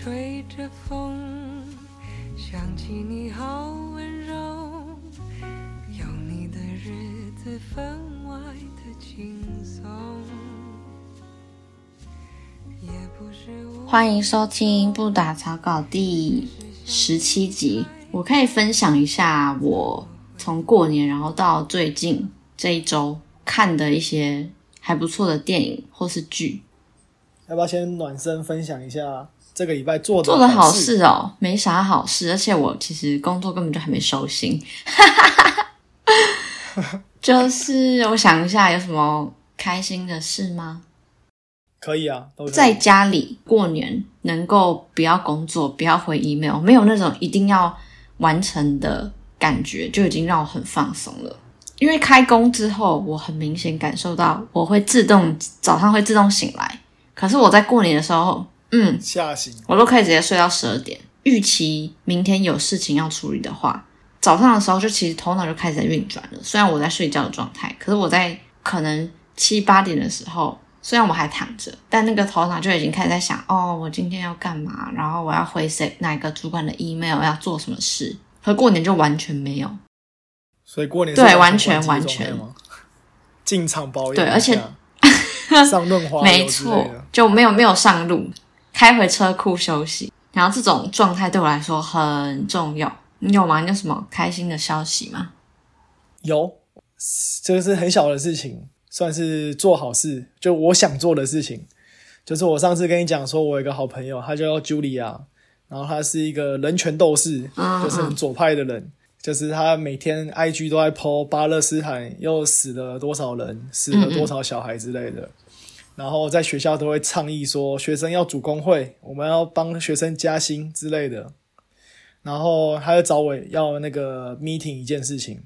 吹着风，想起你好温柔，有你的日子分外的轻松。也不是欢迎收听不打草稿第十七集。我可以分享一下我从过年然后到最近这一周看的一些还不错的电影或是剧。要不要先暖身分享一下这个礼拜做的做的好事？哦，没啥好事，而且我其实工作根本就还没收心。就是我想一下，有什么开心的事吗？可以啊，在家里过年能够不要工作，不要回 email，没有那种一定要完成的感觉，就已经让我很放松了。因为开工之后，我很明显感受到我会自动早上会自动醒来，可是我在过年的时候，嗯，吓醒，我都可以直接睡到十二点。预期明天有事情要处理的话，早上的时候就其实头脑就开始在运转了。虽然我在睡觉的状态，可是我在可能七八点的时候，虽然我还躺着，但那个头脑就已经开始在想：哦，我今天要干嘛？然后我要回谁哪个主管的 email，要做什么事？可过年就完全没有。所以过年对完全完全？进场保养，对而且 上润滑没错，就没有没有上路，开回车库休息。然后这种状态对我来说很重要。你有吗？你有什么开心的消息吗？有，这个是很小的事情，算是做好事，就我想做的事情。就是我上次跟你讲说，我有一个好朋友，他叫 Julia，然后他是一个人权斗士，嗯就是很左派的人。就是他每天 IG 都在 po 巴勒斯坦又死了多少人，死了多少小孩之类的。然后在学校都会倡议说，学生要组工会，我们要帮学生加薪之类的。然后他就找我要那个 meeting 一件事情，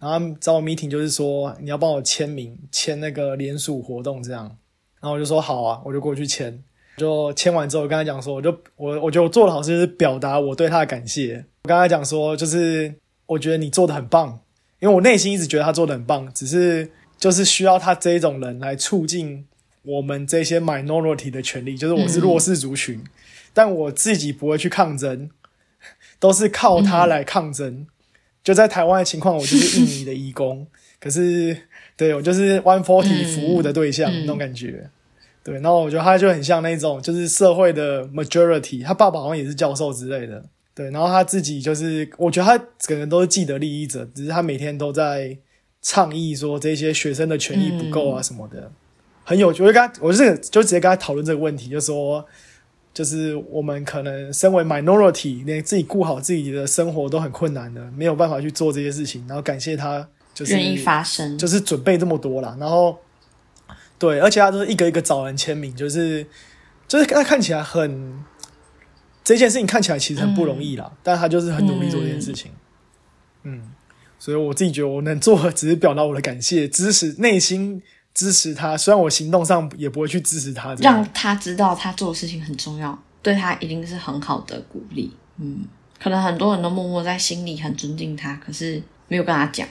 然后找我 meeting 就是说你要帮我签名，签那个联署活动这样。然后我就说好啊，我就过去签。就签完之后，我跟他讲说，我就我我觉得我做的好事就是表达我对他的感谢。我跟他讲说，就是我觉得你做的很棒，因为我内心一直觉得他做的很棒，只是就是需要他这一种人来促进我们这些 minority 的权利，就是我是弱势族群，但我自己不会去抗争，都是靠他来抗争。就在台湾的情况，我就是印尼的义工，可是对我就是 One Forty 服务的对象、那种感觉。对，然后我觉得他就很像那种就是社会的 majority，他爸爸好像也是教授之类的。对，然后他自己就是，我觉得他整个人都是既得利益者，只是他每天都在倡议说这些学生的权益不够啊什么的，很有趣。我就跟他，我就就直接跟他讨论这个问题，就说，就是我们可能身为 minority，连自己顾好自己的生活都很困难的，没有办法去做这些事情，然后感谢他，就是愿意发声，就是准备这么多啦，然后对，而且他都是一个一个找人签名，就是就是他看起来很这件事情看起来其实很不容易啦，但他就是很努力做这件事情，嗯。所以我自己觉得我能做的只是表达我的感谢，支持内心支持他，虽然我行动上也不会去支持他让他知道他做的事情很重要，对他一定是很好的鼓励。嗯，可能很多人都默默在心里很尊敬他，可是没有跟他讲。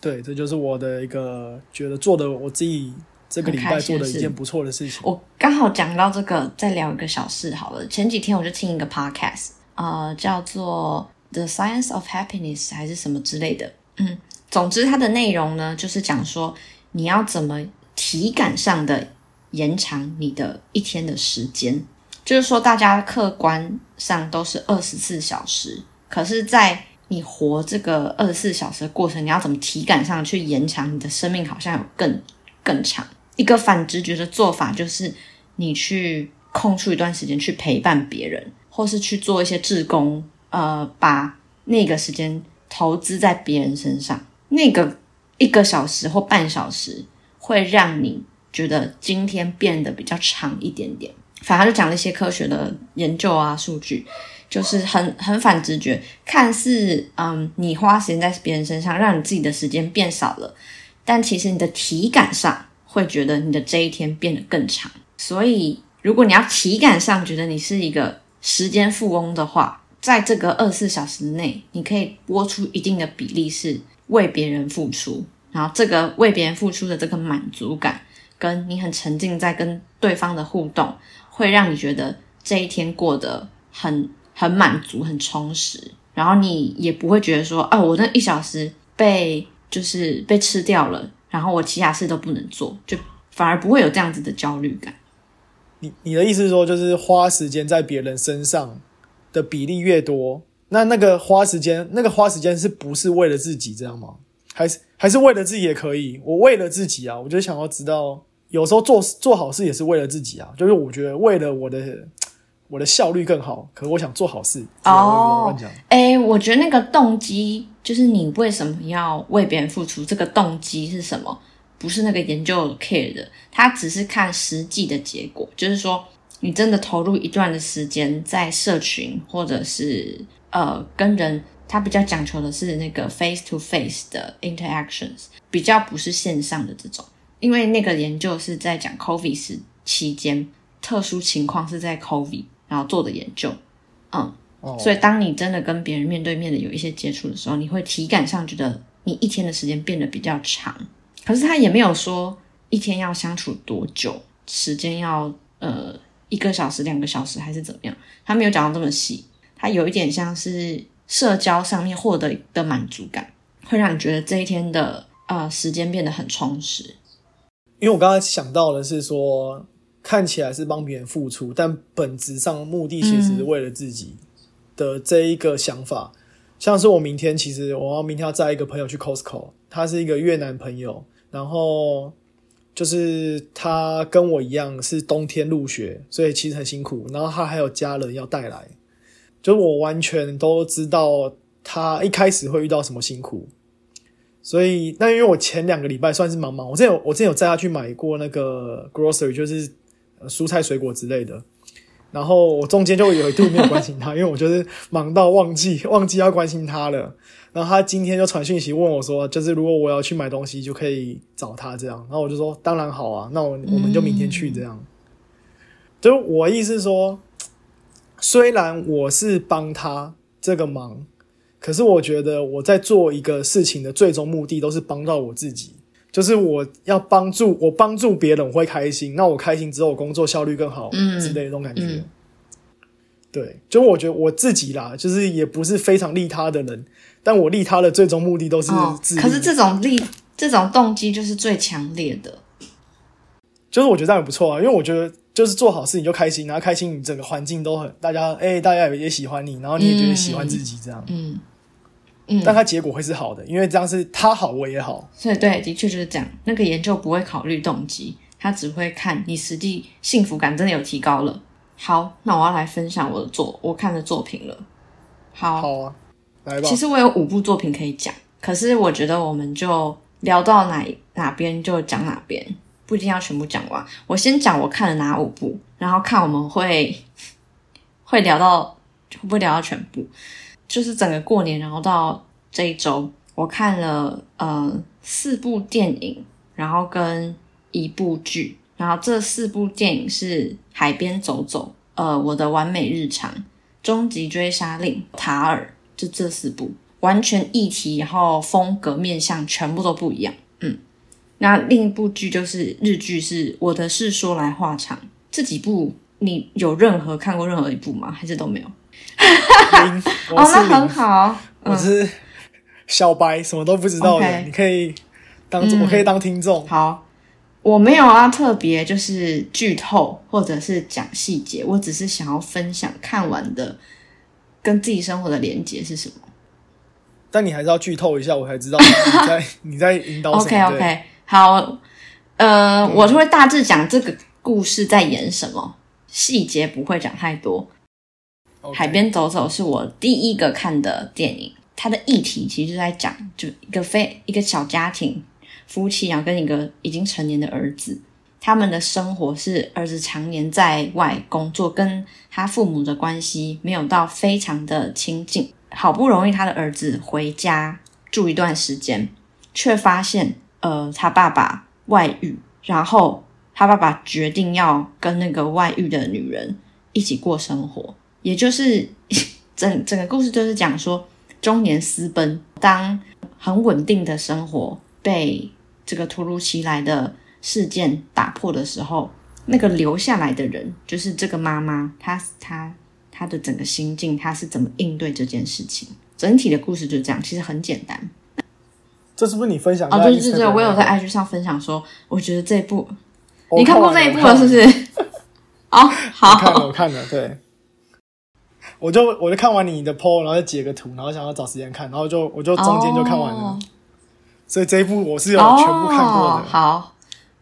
对，这就是我的一个觉得做的我自己这个礼拜做的一件不错的事情。我刚好讲到这个，再聊一个小事好了。前几天我就听一个 podcast，呃，叫做《The Science of Happiness》还是什么之类的。嗯，总之它的内容呢，就是讲说你要怎么体感上的延长你的一天的时间。就是说，大家客观上都是二十四小时，可是，在你活这个二十四小时的过程，你要怎么体感上去延长你的生命，好像有更更长。一个反直觉的做法就是，你去空出一段时间去陪伴别人，或是去做一些志工，呃，把那个时间投资在别人身上，那个一个小时或半小时会让你觉得今天变得比较长一点点。反正就讲了一些科学的研究啊，数据，就是很很反直觉，看似嗯，你花时间在别人身上，让你自己的时间变少了，但其实你的体感上会觉得你的这一天变得更长。所以，如果你要体感上觉得你是一个时间富翁的话，在这个二十四小时内，你可以拨出一定的比例是为别人付出，然后这个为别人付出的这个满足感，跟你很沉浸在跟对方的互动，会让你觉得这一天过得很很满足、很充实，然后你也不会觉得说，哦，我那一小时被就是被吃掉了，然后我其他事都不能做，就反而不会有这样子的焦虑感。你你的意思是说，就是花时间在别人身上的比例越多，那那个花时间，那个花时间是不是为了自己这样吗？还是还是为了自己也可以？我为了自己啊，我就想要知道，有时候做做好事也是为了自己啊。就是我觉得为了我的我的效率更好，可是我想做好事。哦乱讲，哎，我觉得那个动机就是你为什么要为别人付出，这个动机是什么？不是那个研究 care 的，他只是看实际的结果，就是说你真的投入一段的时间在社群或者是呃跟人，他比较讲求的是那个 face to face 的 interactions，比较不是线上的这种，因为那个研究是在讲 COVID 时期间特殊情况是在 COVID 然后做的研究，嗯。哦，所以，当你真的跟别人面对面的有一些接触的时候，你会体感上觉得你一天的时间变得比较长。可是他也没有说一天要相处多久，时间要呃一个小时、两个小时还是怎么样，他没有讲到这么细。他有一点像是社交上面获得的满足感，会让你觉得这一天的呃时间变得很充实。因为我刚才想到的是说，看起来是帮别人付出，但本质上目的其实是为了自己的这一个想法。像是我明天，其实我要明天要载一个朋友去 Costco，他是一个越南朋友，然后就是他跟我一样是冬天入学，所以其实很辛苦。然后他还有家人要带来，就是我完全都知道他一开始会遇到什么辛苦。所以，那因为我前两个礼拜算是忙忙，我之前有我之前有载他去买过那个 grocery，就是呃蔬菜水果之类的。然后我中间就有一度没有关心他，因为我就是忙到忘记忘记要关心他了。然后他今天就传讯息问我说，就是如果我要去买东西，就可以找他这样。然后我就说当然好啊，那我我们就明天去这样。就是我意思说，虽然我是帮他这个忙，可是我觉得我在做一个事情的最终目的都是帮到我自己。就是我要帮助我帮助别人，我会开心。那我开心之后，我工作效率更好，嗯之类的那种感觉。嗯对，就我觉得我自己啦，就是也不是非常利他的人，但我利他的最终目的都是哦自，利。可是这种利这种动机就是最强烈的。就是我觉得这样也不错啊，因为我觉得就是做好事你就开心，然后开心你整个环境都很大家哎、大家也喜欢你，然后你也觉得喜欢自己这样。嗯嗯，但它结果会是好的，因为这样是他好我也好。所以对，的确就是这样。那个研究不会考虑动机，他只会看你实际幸福感真的有提高了。好，那我要来分享我的作我看的作品了。好，好啊，来吧。其实我有五部作品可以讲，可是我觉得我们就聊到哪哪边就讲哪边，不一定要全部讲完。我先讲我看了哪五部，然后看我们会 会聊到会不会聊到全部。就是整个过年，然后到这一周，我看了呃四部电影，然后跟一部剧，然后这四部电影是《海边走走》、呃《我的完美日常》、《终极追杀令》、《塔尔》，就这四部，完全议题，然后风格面向全部都不一样。嗯，那另一部剧就是日剧，是我的事说来话长。这几部你有任何看过任何一部吗？还是都没有？哦，那很，好。我是小白，什么都不知道的。你可以当，嗯我可以当听众。好，我没有啊特别就是剧透或者是讲细节，我只是想要分享看完的跟自己生活的连接是什么。但你还是要剧透一下，我才知道你在 你在引导什么。OK OK，好，呃，我就会大致讲这个故事在演什么，细节不会讲太多。海边走走是我第一个看的电影，它的议题其实就在讲，就一个非一个小家庭夫妻，然后跟一个已经成年的儿子，他们的生活是儿子常年在外工作，跟他父母的关系没有到非常的亲近。好不容易他的儿子回家住一段时间，却发现呃他爸爸外遇，然后他爸爸决定要跟那个外遇的女人一起过生活。也就是 整整个故事就是讲说中年私奔，当很稳定的生活被这个突如其来的事件打破的时候，那个留下来的人，就是这个妈妈，她她她的整个心境，她是怎么应对这件事情？整体的故事就是这样，其实很简单。这是不是你分享哦，在对对对，我有在 IG 上分享说，我觉得这一部我你看过完这一部了是不是？哦，我看了，好，我看了，对。我就我就看完你的 PO，然后再截个图，然后想要找时间看，然后就我就中间就看完了，哦。所以这一部我是有全部看过哦的。好，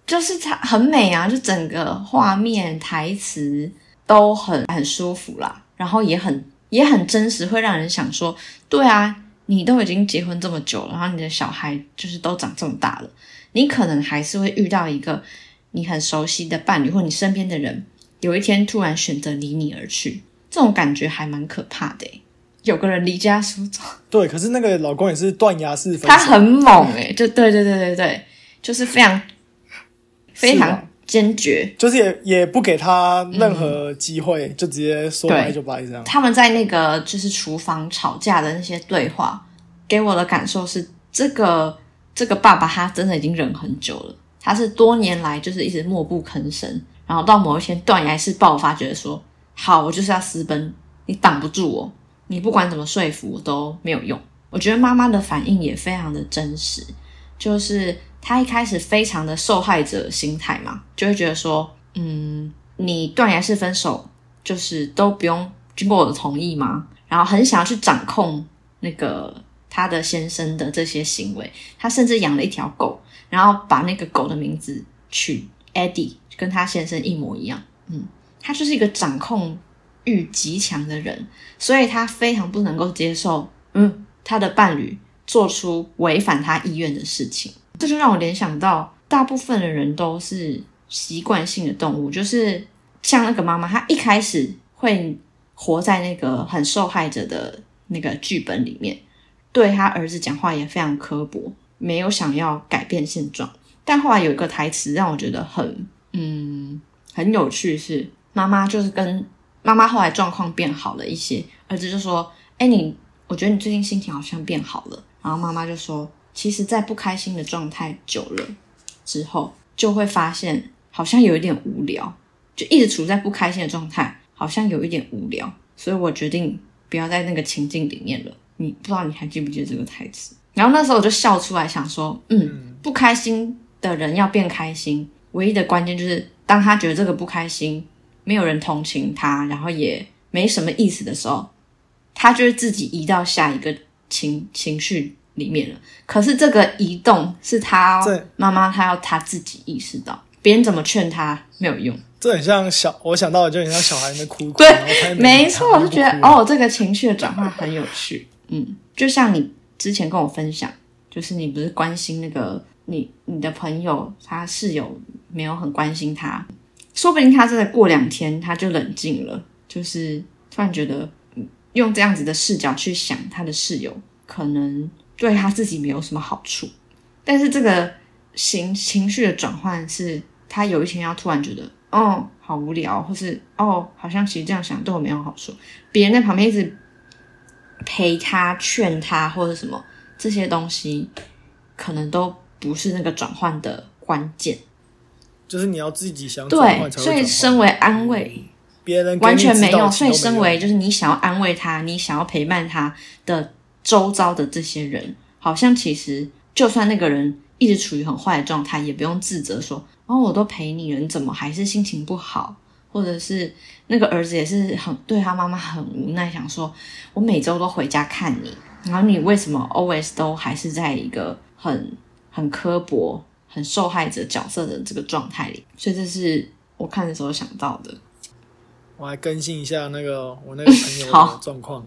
就是它很美啊，就整个画面、台词都很很舒服啦，然后也很也很真实，会让人想说，对啊，你都已经结婚这么久了，然后你的小孩就是都长这么大了，你可能还是会遇到一个你很熟悉的伴侣，或你身边的人，有一天突然选择离你而去，这种感觉还蛮可怕的诶有个人离家出走。对，可是那个老公也是断崖式分手，他很猛哎、就对对对对对，就是非常非常坚决。就是也也不给他任何机会，就直接说对拜就拜这样。他们在那个就是厨房吵架的那些对话，给我的感受是，这个这个爸爸他真的已经忍很久了，他是多年来就是一直默不吭声，然后到某一天断崖式爆发，觉得说好，我就是要私奔，你挡不住我，你不管怎么说服我都没有用。我觉得妈妈的反应也非常的真实，就是她一开始非常的受害者心态嘛，就会觉得说，嗯，你断崖式分手，就是都不用经过我的同意吗？然后很想要去掌控那个她的先生的这些行为，她甚至养了一条狗，然后把那个狗的名字取 Eddie，跟她先生一模一样。嗯，她就是一个掌控欲极强的人，所以她非常不能够接受，嗯，她的伴侣做出违反她意愿的事情。这就让我联想到，大部分的人都是习惯性的动物，就是像那个妈妈，她一开始会活在那个很受害者的那个剧本里面，对她儿子讲话也非常刻薄，没有想要改变现状。但后来有一个台词让我觉得很嗯很有趣是，妈妈就是跟妈妈后来状况变好了一些，儿子就说：“哎，你我觉得你最近心情好像变好了。”然后妈妈就说：“其实，在不开心的状态久了之后，就会发现好像有一点无聊，就一直处在不开心的状态，好像有一点无聊。所以我决定不要在那个情境里面了。你不知道你还记不记得这个台词？然后那时候我就笑出来，想说，嗯，不开心的人要变开心，唯一的关键就是当他觉得这个不开心，没有人同情他，然后也没什么意思的时候，他就会自己移到下一个情情绪里面了。可是这个移动是他这妈妈，他要他自己意识到，别人怎么劝他没有用。这很像小，我想到的就很像小孩在哭哭，对没错，我就觉得哦，这个情绪的转换很有趣。嗯，就像你之前跟我分享，就是你不是关心那个你你的朋友，他室友没有很关心他，说不定他真的过两天他就冷静了，就是突然觉得嗯用这样子的视角去想他的室友，可能对他自己没有什么好处，但是这个情情绪的转换是他有一天要突然觉得，哦，好无聊，或是哦，好像其实这样想对我没有好处，别人在旁边一直陪他、劝他或者什么这些东西，可能都不是那个转换的关键。就是你要自己想转对，所以身为安慰，别人完全没用。所以身为就是你想要安慰他，你想要陪伴他的周遭的这些人，好像其实就算那个人一直处于很坏的状态，也不用自责说哦，我都陪你了，你怎么还是心情不好？或者是那个儿子也是很对他妈妈很无奈，想说我每周都回家看你，然后你为什么 always 都还是在一个很很刻薄、很受害者角色的这个状态里？所以这是我看的时候想到的。我来更新一下那个我那个朋友 状况。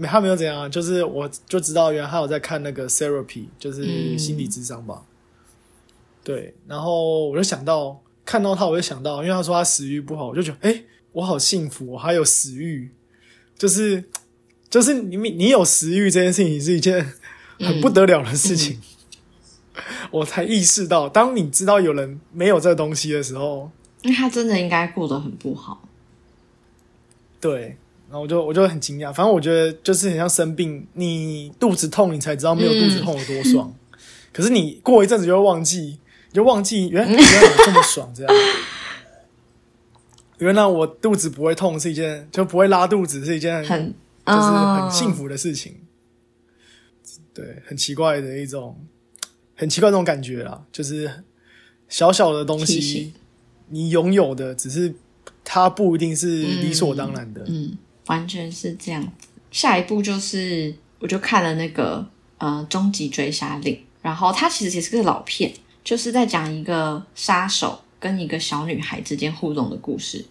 没，他没有怎样啊，就是我就知道原来他有在看那个 therapy，就是嗯心理智商吧。对，然后我就想到看到他，我就想到，因为他说他食欲不好，我就觉得，哎、我好幸福，我还有食欲，就是就是你你有食欲这件事情是一件很不得了的事情。我才意识到，当你知道有人没有这个东西的时候，因为他真的应该过得很不好。对，然后我就我就很惊讶，反正我觉得就是很像生病，你肚子痛，你才知道没有肚子痛有多爽。可是你过一阵子就会忘记，你就忘记原来 原来有这么爽这样。原来我肚子不会痛是一件，就不会拉肚子是一件很就是很嗯幸福的事情。对，很奇怪的一种，很奇怪这种感觉啦，就是小小的东西，你拥有的只是它不一定是理所当然的。嗯，完全是这样子。下一步就是，我就看了那个呃《终极追杀令》，然后它其实也是个老片，就是在讲一个杀手跟一个小女孩之间互动的故事。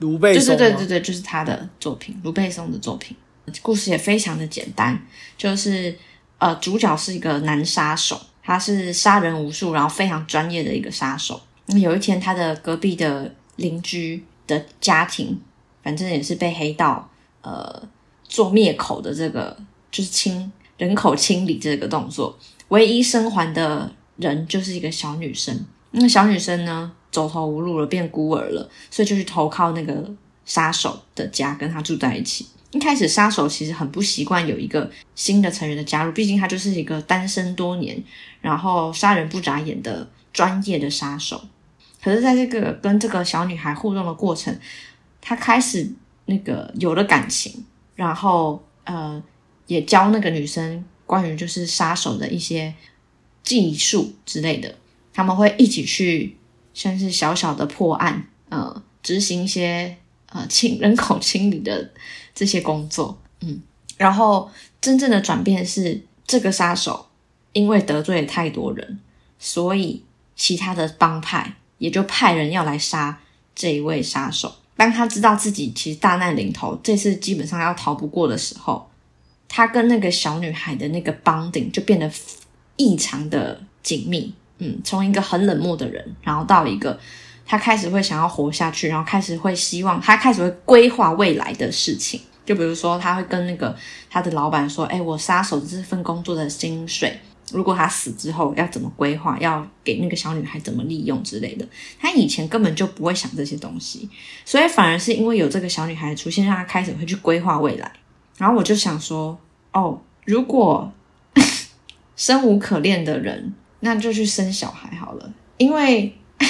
卢贝对松吗对对对对，就是他的作品，卢贝松的作品。故事也非常的简单，就是呃，主角是一个男杀手，他是杀人无数，然后非常专业的一个杀手。那有一天，他的隔壁的邻居的家庭，反正也是被黑道呃做灭口的这个，就是清人口清理这个动作。唯一生还的人就是一个小女生，那小女生呢，走投无路了，变孤儿了，所以就去投靠那个杀手的家，跟他住在一起。一开始，杀手其实很不习惯有一个新的成员的加入，毕竟他就是一个单身多年，然后杀人不眨眼的专业的杀手。可是，在这个跟这个小女孩互动的过程，他开始那个有了感情，然后呃，也教那个女生关于就是杀手的一些技术之类的。他们会一起去，像是小小的破案，呃，执行一些呃清人口清理的这些工作，嗯，然后真正的转变是，这个杀手因为得罪了太多人，所以其他的帮派也就派人要来杀这一位杀手。当他知道自己其实大难临头，这次基本上要逃不过的时候，他跟那个小女孩的那个 bonding 就变得异常的紧密。嗯，从一个很冷漠的人，然后到一个他开始会想要活下去，然后开始会希望，他开始会规划未来的事情。就比如说，他会跟那个他的老板说：“哎，我杀手这份工作的薪水，如果他死之后要怎么规划，要给那个小女孩怎么利用之类的。”他以前根本就不会想这些东西，所以反而是因为有这个小女孩出现，让他开始会去规划未来。然后我就想说：“哦，如果生无可恋的人。”那就去生小孩好了，因为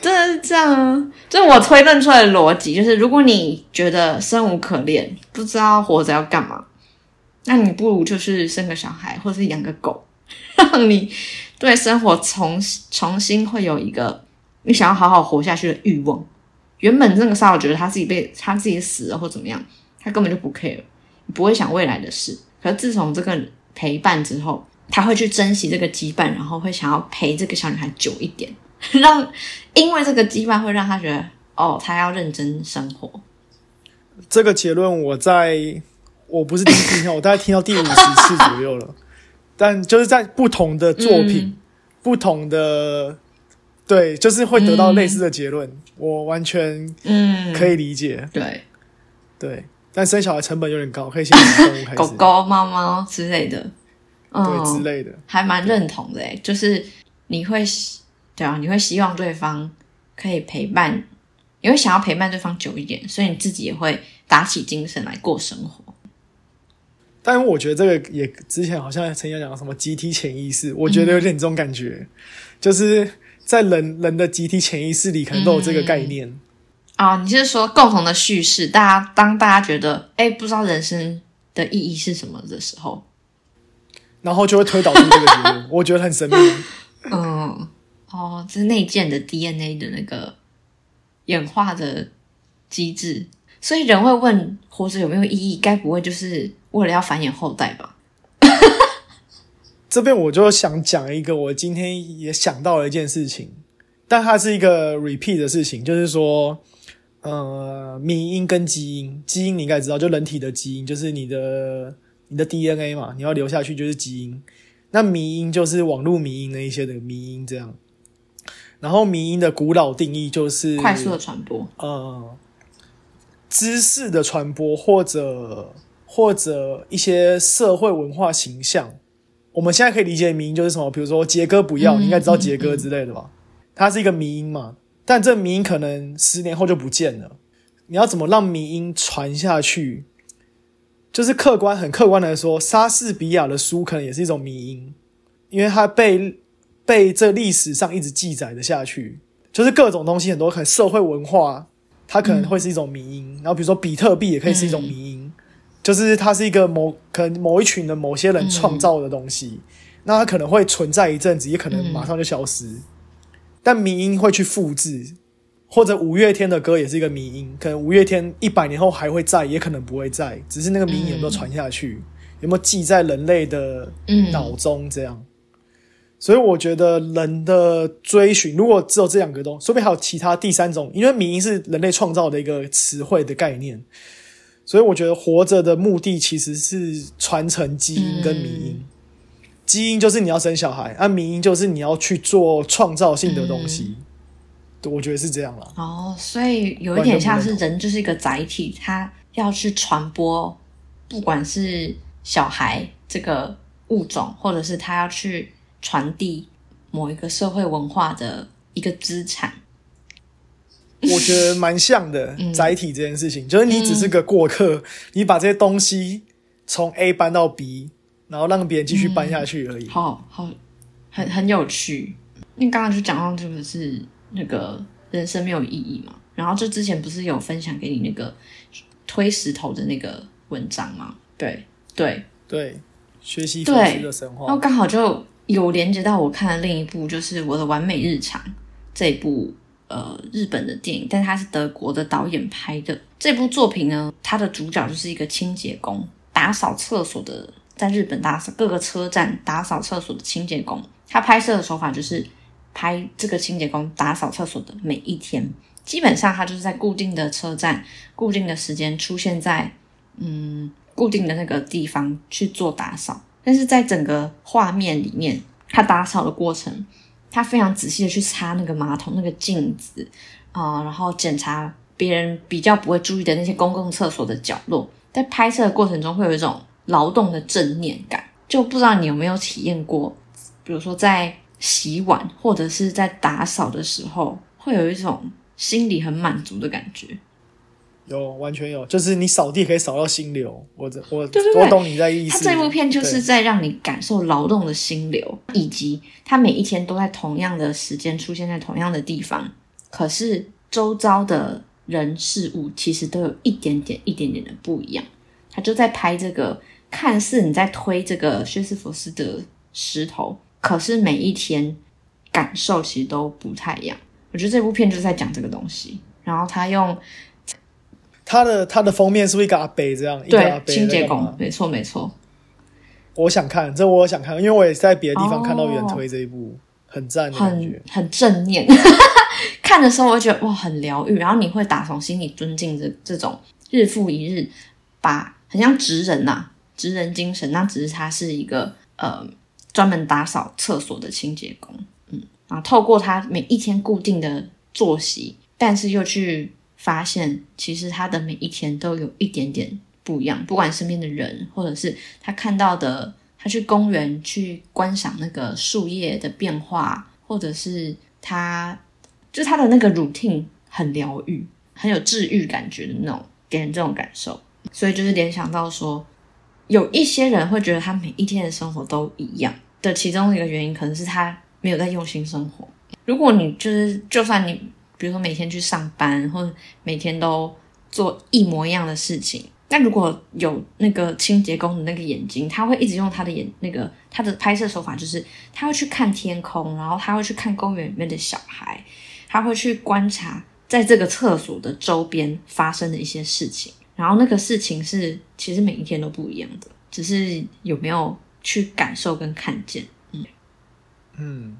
真的是这样啊！这我推论出来的逻辑，就是如果你觉得生无可恋，不知道活着要干嘛，那你不如就是生个小孩，或是养个狗，让 你对生活重重新会有一个你想要好好活下去的欲望。原本那个杀手觉得他自己被他自己死了或怎么样，他根本就不 care，不会想未来的事。可是自从这个陪伴之后，他会去珍惜这个羁绊，然后会想要陪这个小女孩久一点，让因为这个羁绊会让他觉得哦，他要认真生活。这个结论我在我不是第一次听到，我大概听到第五十次左右了。但就是在不同的作品、嗯不同的对，就是会得到类似的结论，我完全嗯，可以理解。对，对，但生小孩成本有点高，可以先从动物开始，狗狗、猫猫之类的，对嗯，之类的。还蛮认同的诶，就是你会希对啊，你会希望对方可以陪伴，你会想要陪伴对方久一点，所以你自己也会打起精神来过生活。但我觉得这个也之前好像曾经讲什么集体潜意识，我觉得有点这种感觉，就是在人人的集体潜意识里可能都有这个概念。啊、你是说共同的叙事？大家当大家觉得哎，不知道人生的意义是什么的时候，然后就会推导出这个结论，我觉得很神秘。嗯，哦，这是内建的 DNA 的那个演化的机制，所以人会问活着有没有意义？该不会就是为了要繁衍后代吧？这边我就想讲一个我今天也想到了一件事情，但它是一个 repeat 的事情，就是说，呃，迷因跟基因，基因你应该知道，就人体的基因就是你的你的 DNA 嘛，你要留下去就是基因。那迷因就是网络迷因那一些的迷因这样。然后迷因的古老定义就是快速的传播，呃，知识的传播或者或者一些社会文化形象，我们现在可以理解迷因就是什么，比如说杰哥不要，嗯你应该知道杰哥之类的吧？它是一个迷因嘛，但这迷因可能十年后就不见了。你要怎么让迷因传下去？就是客观很客观的说，莎士比亚的书可能也是一种迷因，因为它被被这历史上一直记载的下去。就是各种东西很多，可能社会文化它可能会是一种迷因，然后比如说比特币也可以是一种迷因，就是它是一个某可能某一群的某些人创造的东西，那它可能会存在一阵子，也可能马上就消失，但迷音会去复制，或者五月天的歌也是一个迷音，可能五月天一百年后还会在，也可能不会在，只是那个迷音有没有传下去，有没有记在人类的脑中这样。所以我觉得人的追寻，如果只有这两个东西，说不定还有其他第三种，因为民音是人类创造的一个词汇的概念。所以我觉得活着的目的其实是传承基因跟民音。基因就是你要生小孩，啊，民音就是你要去做创造性的东西。我觉得是这样了。哦，所以有一点像是人就是一个载体，他要去传播，不管是小孩这个物种，或者是他要去。传递某一个社会文化的一个资产，我觉得蛮像的。载体这件事情，就是你只是个过客，你把这些东西从 A 搬到 B，然后让别人继续搬下去而已。好好，很很有趣。你刚刚就讲到这个是那个人生没有意义嘛？然后就之前不是有分享给你那个推石头的那个文章吗？对对对，学习佛师的神话，然后刚好就。有连接到我看的另一部，就是《我的完美日常》这一部呃日本的电影，但它是德国的导演拍的。这部作品呢，它的主角就是一个清洁工，打扫厕所的，在日本打扫各个车站打扫厕所的清洁工。他拍摄的手法就是拍这个清洁工打扫厕所的每一天，基本上他就是在固定的车站、固定的时间出现在嗯固定的那个地方去做打扫。但是在整个画面里面，他打扫的过程，他非常仔细的去擦那个马桶、那个镜子啊，然后检查别人比较不会注意的那些公共厕所的角落。在拍摄的过程中，会有一种劳动的正念感，就不知道你有没有体验过，比如说在洗碗或者是在打扫的时候，会有一种心里很满足的感觉。有完全有，就是你扫地可以扫到心流，我我我懂你在意思。他这部片就是在让你感受劳动的心流，以及他每一天都在同样的时间出现在同样的地方，可是周遭的人事物其实都有一点点、一点点的不一样。他就在拍这个，看似你在推这个薛斯佛斯的石头，可是每一天感受其实都不太一样。我觉得这部片就是在讲这个东西，然后他用。他的他的封面是不是一个阿北这样？对，清洁工，没错没错。我想看，这我想看，因为我也在别的地方看到原推这一部，很赞的感觉，很正念。看的时候我觉得哇，很疗愈，然后你会打从心里尊敬这这种日复一日把很像职人呐，职人精神。那只是他是一个呃专门打扫厕所的清洁工，嗯，然后透过他每一天固定的作息，但是又去。发现其实他的每一天都有一点点不一样，不管身边的人，或者是他看到的，他去公园去观赏那个树叶的变化，或者是他就他的那个 routine 很疗愈，很有治愈感觉的那种，给人这种感受。所以就是联想到说，有一些人会觉得他每一天的生活都一样的，其中一个原因可能是他没有在用心生活。如果你就是就算你。比如说每天去上班，或者每天都做一模一样的事情。那如果有那个清洁工的那个眼睛，他会一直用他的眼，那个他的拍摄手法就是他会去看天空，然后他会去看公园里面的小孩，他会去观察在这个厕所的周边发生的一些事情。然后那个事情是其实每一天都不一样的，只是有没有去感受跟看见。嗯嗯，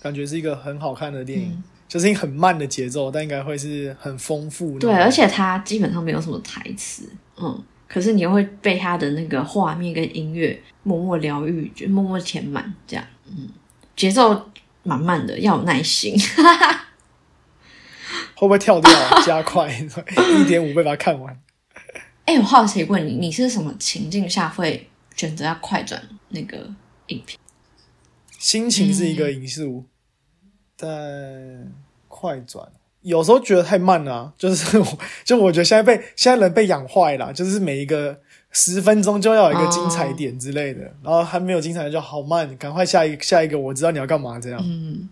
感觉是一个很好看的电影。就是很慢的节奏，但应该会是很丰富。对，而且它基本上没有什么台词，嗯，可是你又会被它的那个画面跟音乐默默疗愈，就默默填满，这样，嗯，节奏满慢的，要有耐心。会不会跳掉加快 一点五倍把它看完？哎，我好奇问你，你是什么情境下会选择要快转那个影片？心情是一个因素，但。快转，有时候觉得太慢了，就是我，就我觉得现在被现在人被养坏了，就是每一个十分钟就要有一个精彩点之类的，然后还没有精彩就好慢，赶快下一下一个，我知道你要干嘛这样。嗯，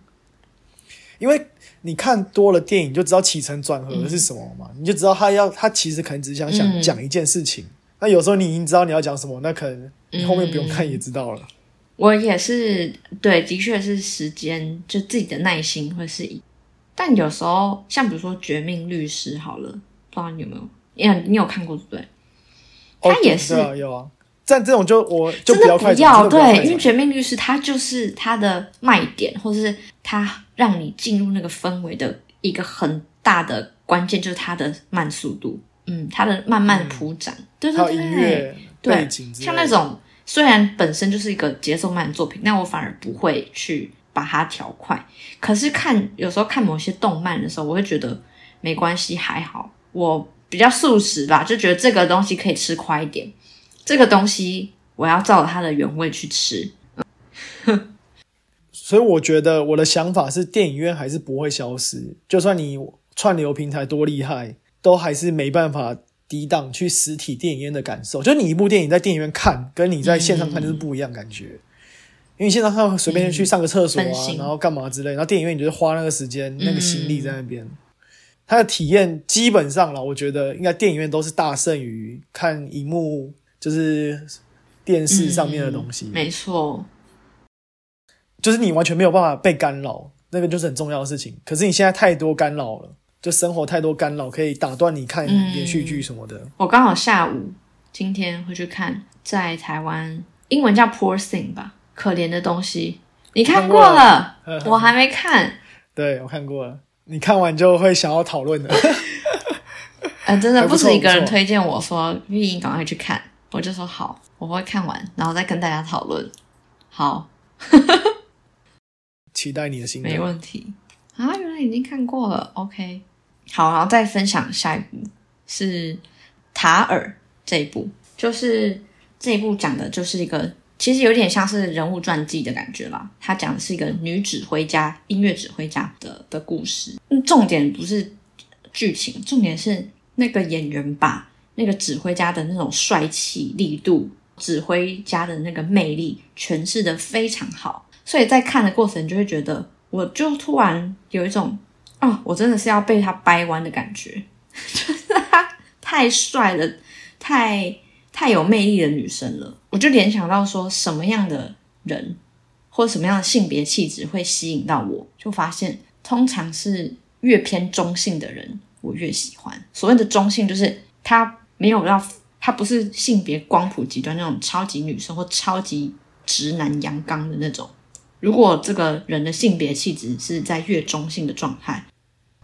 因为你看多了电影，就知道起承转合是什么嘛，你就知道他要他其实可能只是想想嗯讲一件事情。那有时候你已经知道你要讲什么，那可能你后面不用嗯看也知道了。我也是，对，的确是时间，就自己的耐心会是一。但有时候，像比如说《绝命律师》好了，不知道你有没有，你你有看过对不对？哦他也是有啊。但这种就我就真的不要对，因为《绝命律师》它就是它的卖点，或是它让你进入那个氛围的一个很大的关键，就是它的慢速度，嗯，它的慢慢铺展，对对对，对像那种虽然本身就是一个节奏慢的作品，但我反而不会去把它调快。可是看有时候看某些动漫的时候，我会觉得没关系，还好。我比较素食吧，就觉得这个东西可以吃快一点，这个东西我要照它的原味去吃。所以我觉得我的想法是，电影院还是不会消失，就算你串流平台多厉害，都还是没办法抵挡去实体电影院的感受。就你一部电影在电影院看，跟你在线上看就是不一样感觉。因为线上看随便去上个厕所啊，然后干嘛之类，然后电影院你就是花那个时间、那个心力在那边。它的体验基本上了，我觉得应该电影院都是大胜于看荧幕，就是电视上面的东西。没错，就是你完全没有办法被干扰，那个就是很重要的事情。可是你现在太多干扰了，就生活太多干扰，可以打断你看嗯连续剧什么的。我刚好下午今天会去看，在台湾英文叫《Poor Thing》吧，可怜的东西。你看过了，我还没看。对我看过了，你看完就会想要讨论的。呃，真的不止一个人推荐我说玉英赶快去看，我就说好，我会看完，然后再跟大家讨论。好，期待你的心得。没问题啊，原来已经看过了。OK，好，然后再分享下一部是《塔尔》这一部，就是这一部讲的就是一个其实有点像是人物传记的感觉啦。它讲的是一个女指挥家、音乐指挥家的的故事。重点不是剧情，重点是那个演员把那个指挥家的那种帅气、力度、指挥家的那个魅力诠释的非常好。所以在看的过程，就会觉得，我就突然有一种，哦，我真的是要被他掰弯的感觉，就 是他太帅了，太太有魅力的女生了。我就联想到说，什么样的人或什么样的性别气质会吸引到我，就发现通常是越偏中性的人，我越喜欢。所谓的中性，就是他没有要，他不是性别光谱极端那种超级女生或超级直男阳刚的那种。如果这个人的性别气质是在越中性的状态，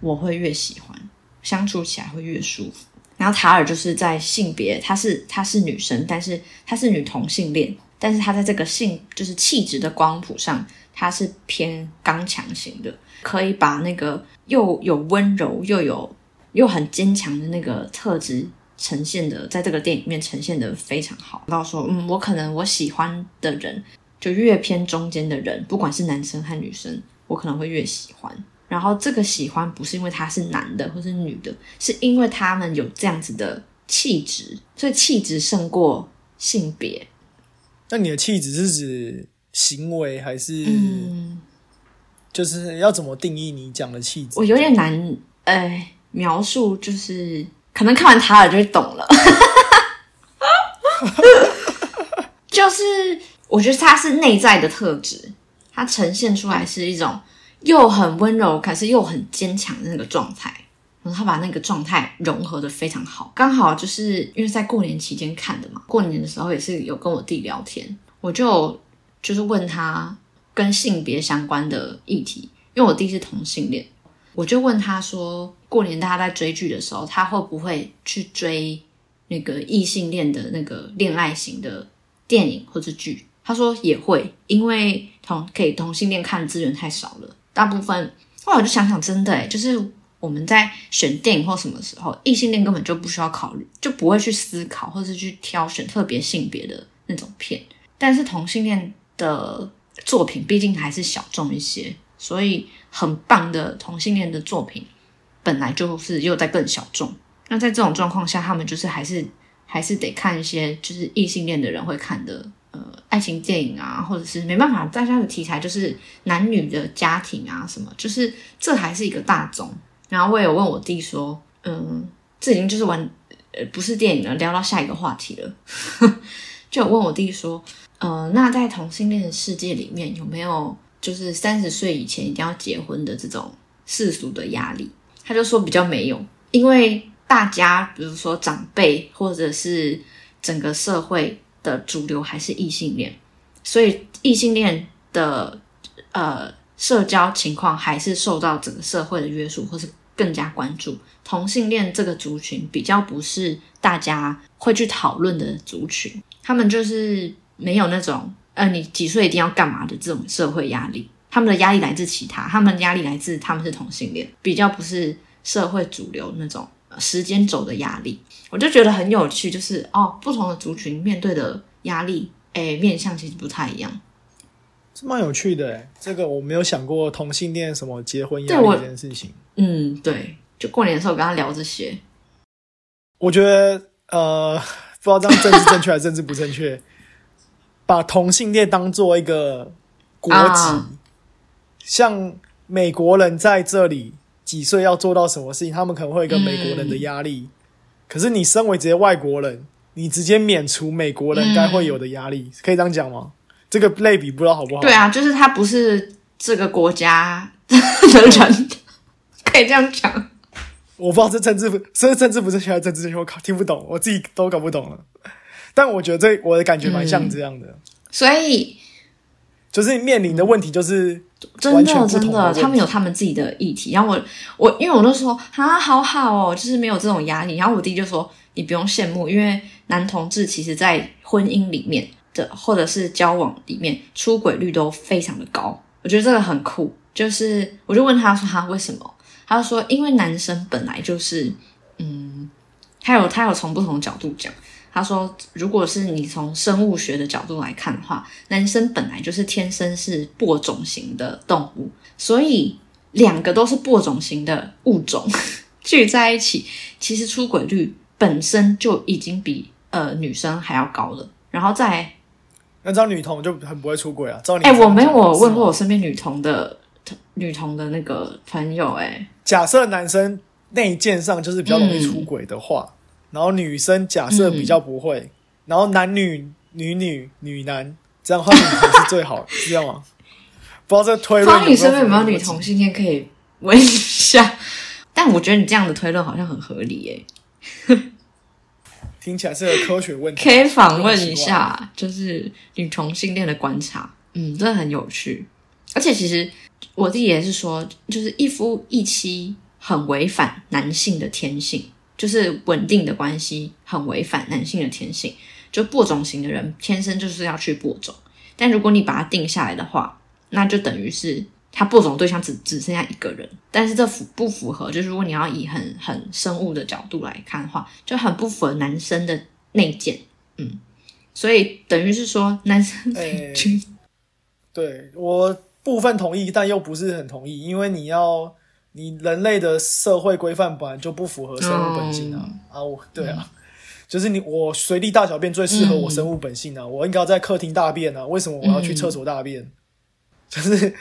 我会越喜欢，相处起来会越舒服。然后塔尔就是在性别，她是她是女生，但是她是女同性恋，但是她在这个性就是气质的光谱上，她是偏刚强型的，可以把那个又有温柔又有又很坚强的那个特质呈现的，在这个电影里面呈现的非常好。到说，嗯，我可能我喜欢的人就越偏中间的人，不管是男生和女生，我可能会越喜欢。然后这个喜欢不是因为他是男的或是女的，是因为他们有这样子的气质，所以气质胜过性别。那你的气质是指行为还是嗯，就是要怎么定义你讲的气质？我有点难，呃，描述就是可能看完塔尔就会懂了。就是我觉得它是内在的特质，它呈现出来是一种又很温柔，可是又很坚强的那个状态。然后他把那个状态融合的非常好，刚好就是因为在过年期间看的嘛。过年的时候也是有跟我弟聊天，我就就是问他跟性别相关的议题，因为我弟是同性恋，我就问他说，过年大家在追剧的时候，他会不会去追那个异性恋的那个恋爱型的电影或者剧？他说也会，因为同给同性恋看的资源太少了，大部分。后来我就想想，真的诶，就是我们在选电影或什么时候，异性恋根本就不需要考虑，就不会去思考或是去挑选特别性别的那种片。但是同性恋的作品毕竟还是小众一些，所以很棒的同性恋的作品本来就是又在更小众。那在这种状况下，他们就是还是还是得看一些就是异性恋的人会看的呃爱情电影啊，或者是没办法，大家的题材就是男女的家庭啊，什么，就是这还是一个大众。然后我有问我弟说，嗯，这已经就是玩，呃，不是电影了，聊到下一个话题了。就有问我弟说，呃，那在同性恋的世界里面，有没有就是三十岁以前一定要结婚的这种世俗的压力？他就说比较没有，因为大家比如说长辈或者是整个社会的主流还是异性恋，所以异性恋的呃社交情况还是受到整个社会的约束，或是更加关注。同性恋这个族群比较不是大家会去讨论的族群，他们就是没有那种呃你几岁一定要干嘛的这种社会压力。他们的压力来自其他，他们压力来自他们是同性恋，比较不是社会主流那种时间轴的压力。我就觉得很有趣，就是哦，不同的族群面对的压力，哎，面向其实不太一样。是蛮有趣的，这个我没有想过同性恋什么结婚压力这件事情。嗯，对，就过年的时候跟他聊这些。我觉得呃，不知道这样政治正确还是政治不正确，把同性恋当做一个国籍。像美国人在这里几岁要做到什么事情，他们可能会有一个美国人的压力。可是你身为这些外国人，你直接免除美国人该会有的压力，可以这样讲吗？这个类比不知道好不好？对啊，就是他不是这个国家的人，可以这样讲。我不知道这政治不，这政治不是现在政治正确，我靠听不懂，我自己都搞不懂了。但我觉得这我的感觉蛮像这样的，所以就是面临的问题就是。真的，真的，他们有他们自己的议题。然后我，我，因为我都说啊，好好哦，就是没有这种压力。然后我弟就说，你不用羡慕，因为男同志其实在婚姻里面的，或者是交往里面，出轨率都非常的高。我觉得这个很酷。就是，我就问他说，他为什么？他说，因为男生本来就是，嗯，他有他有从不同的角度讲。他说：“如果是你从生物学的角度来看的话，男生本来就是天生是播种型的动物，所以两个都是播种型的物种 聚在一起，其实出轨率本身就已经比呃女生还要高了。然后再那招女童就很不会出轨啊？招你哎，我没有我问过我身边女童的女童的那个朋友哎，假设男生内建上就是比较容易出轨的话。”然后女生假设比较不会，然后男女女女女男这样换女同是最好，是这样吗？不知道这推论。方宇身边有没有女同性恋可以问一下？但我觉得你这样的推论好像很合理耶。听起来是个科学问题。可以访问一下，就是女同性恋的观察，嗯，真的很有趣。而且其实我自己也是说，就是一夫一妻很违反男性的天性。就是稳定的关系很违反男性的天性，就播种型的人天生就是要去播种，但如果你把它定下来的话，那就等于是他播种对象只只剩下一个人，但是这符不符合？就是如果你要以很很生物的角度来看的话，就很不符合男生的内建，嗯，所以等于是说男生平均，对我部分同意，但又不是很同意，因为你要。你人类的社会规范本来就不符合生物本性啊！啊，我对啊，就是你我随地大小便最适合我生物本性啊！我应该在客厅大便啊？为什么我要去厕所大便？就是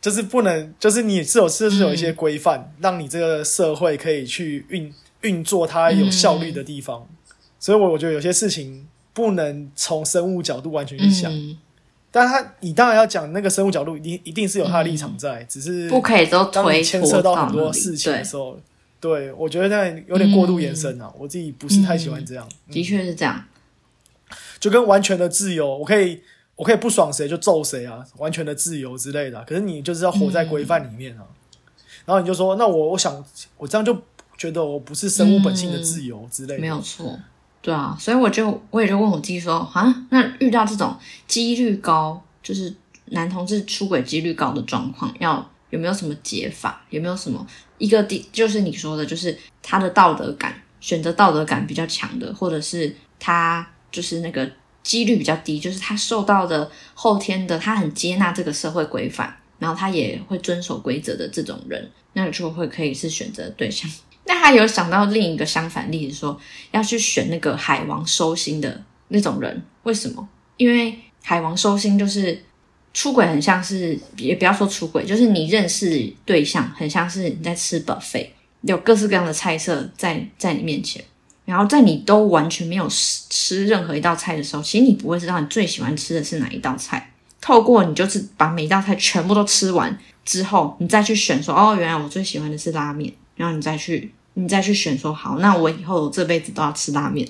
就是不能，就是你是有是是有一些规范，让你这个社会可以去运运作它有效率的地方。所以，我我觉得有些事情不能从生物角度完全去想。但他，你当然要讲那个生物角度，一定一定是有他的立场在，只是不可以都推牵涉到很多事情的时候，对我觉得那有点过度延伸啊，我自己不是太喜欢这样。的确是这样，就跟完全的自由，我可以我可以不爽谁就揍谁啊，完全的自由之类的。可是你就是要活在规范里面啊，然后你就说，那我我想我这样就觉得我不是生物本性的自由之类的，没有错。对啊，所以我就我也就问我自己说啊，那遇到这种几率高，就是男同志出轨几率高的状况，要有没有什么解法？有没有什么一个第就是你说的，就是他的道德感，选择道德感比较强的，或者是他就是那个几率比较低，就是他受到的后天的，他很接纳这个社会规范，然后他也会遵守规则的这种人，那就会可以是选择对象。那他有想到另一个相反例子，说要去选那个海王收心的那种人，为什么？因为海王收心就是出轨，很像是也不要说出轨，就是你认识对象很像是你在吃 buffet，有各式各样的菜色在在你面前，然后在你都完全没有吃吃任何一道菜的时候，其实你不会知道你最喜欢吃的是哪一道菜。透过你就是把每一道菜全部都吃完之后，你再去选说哦，原来我最喜欢的是拉面，然后你再去你再去选说好，那我以后这辈子都要吃拉面。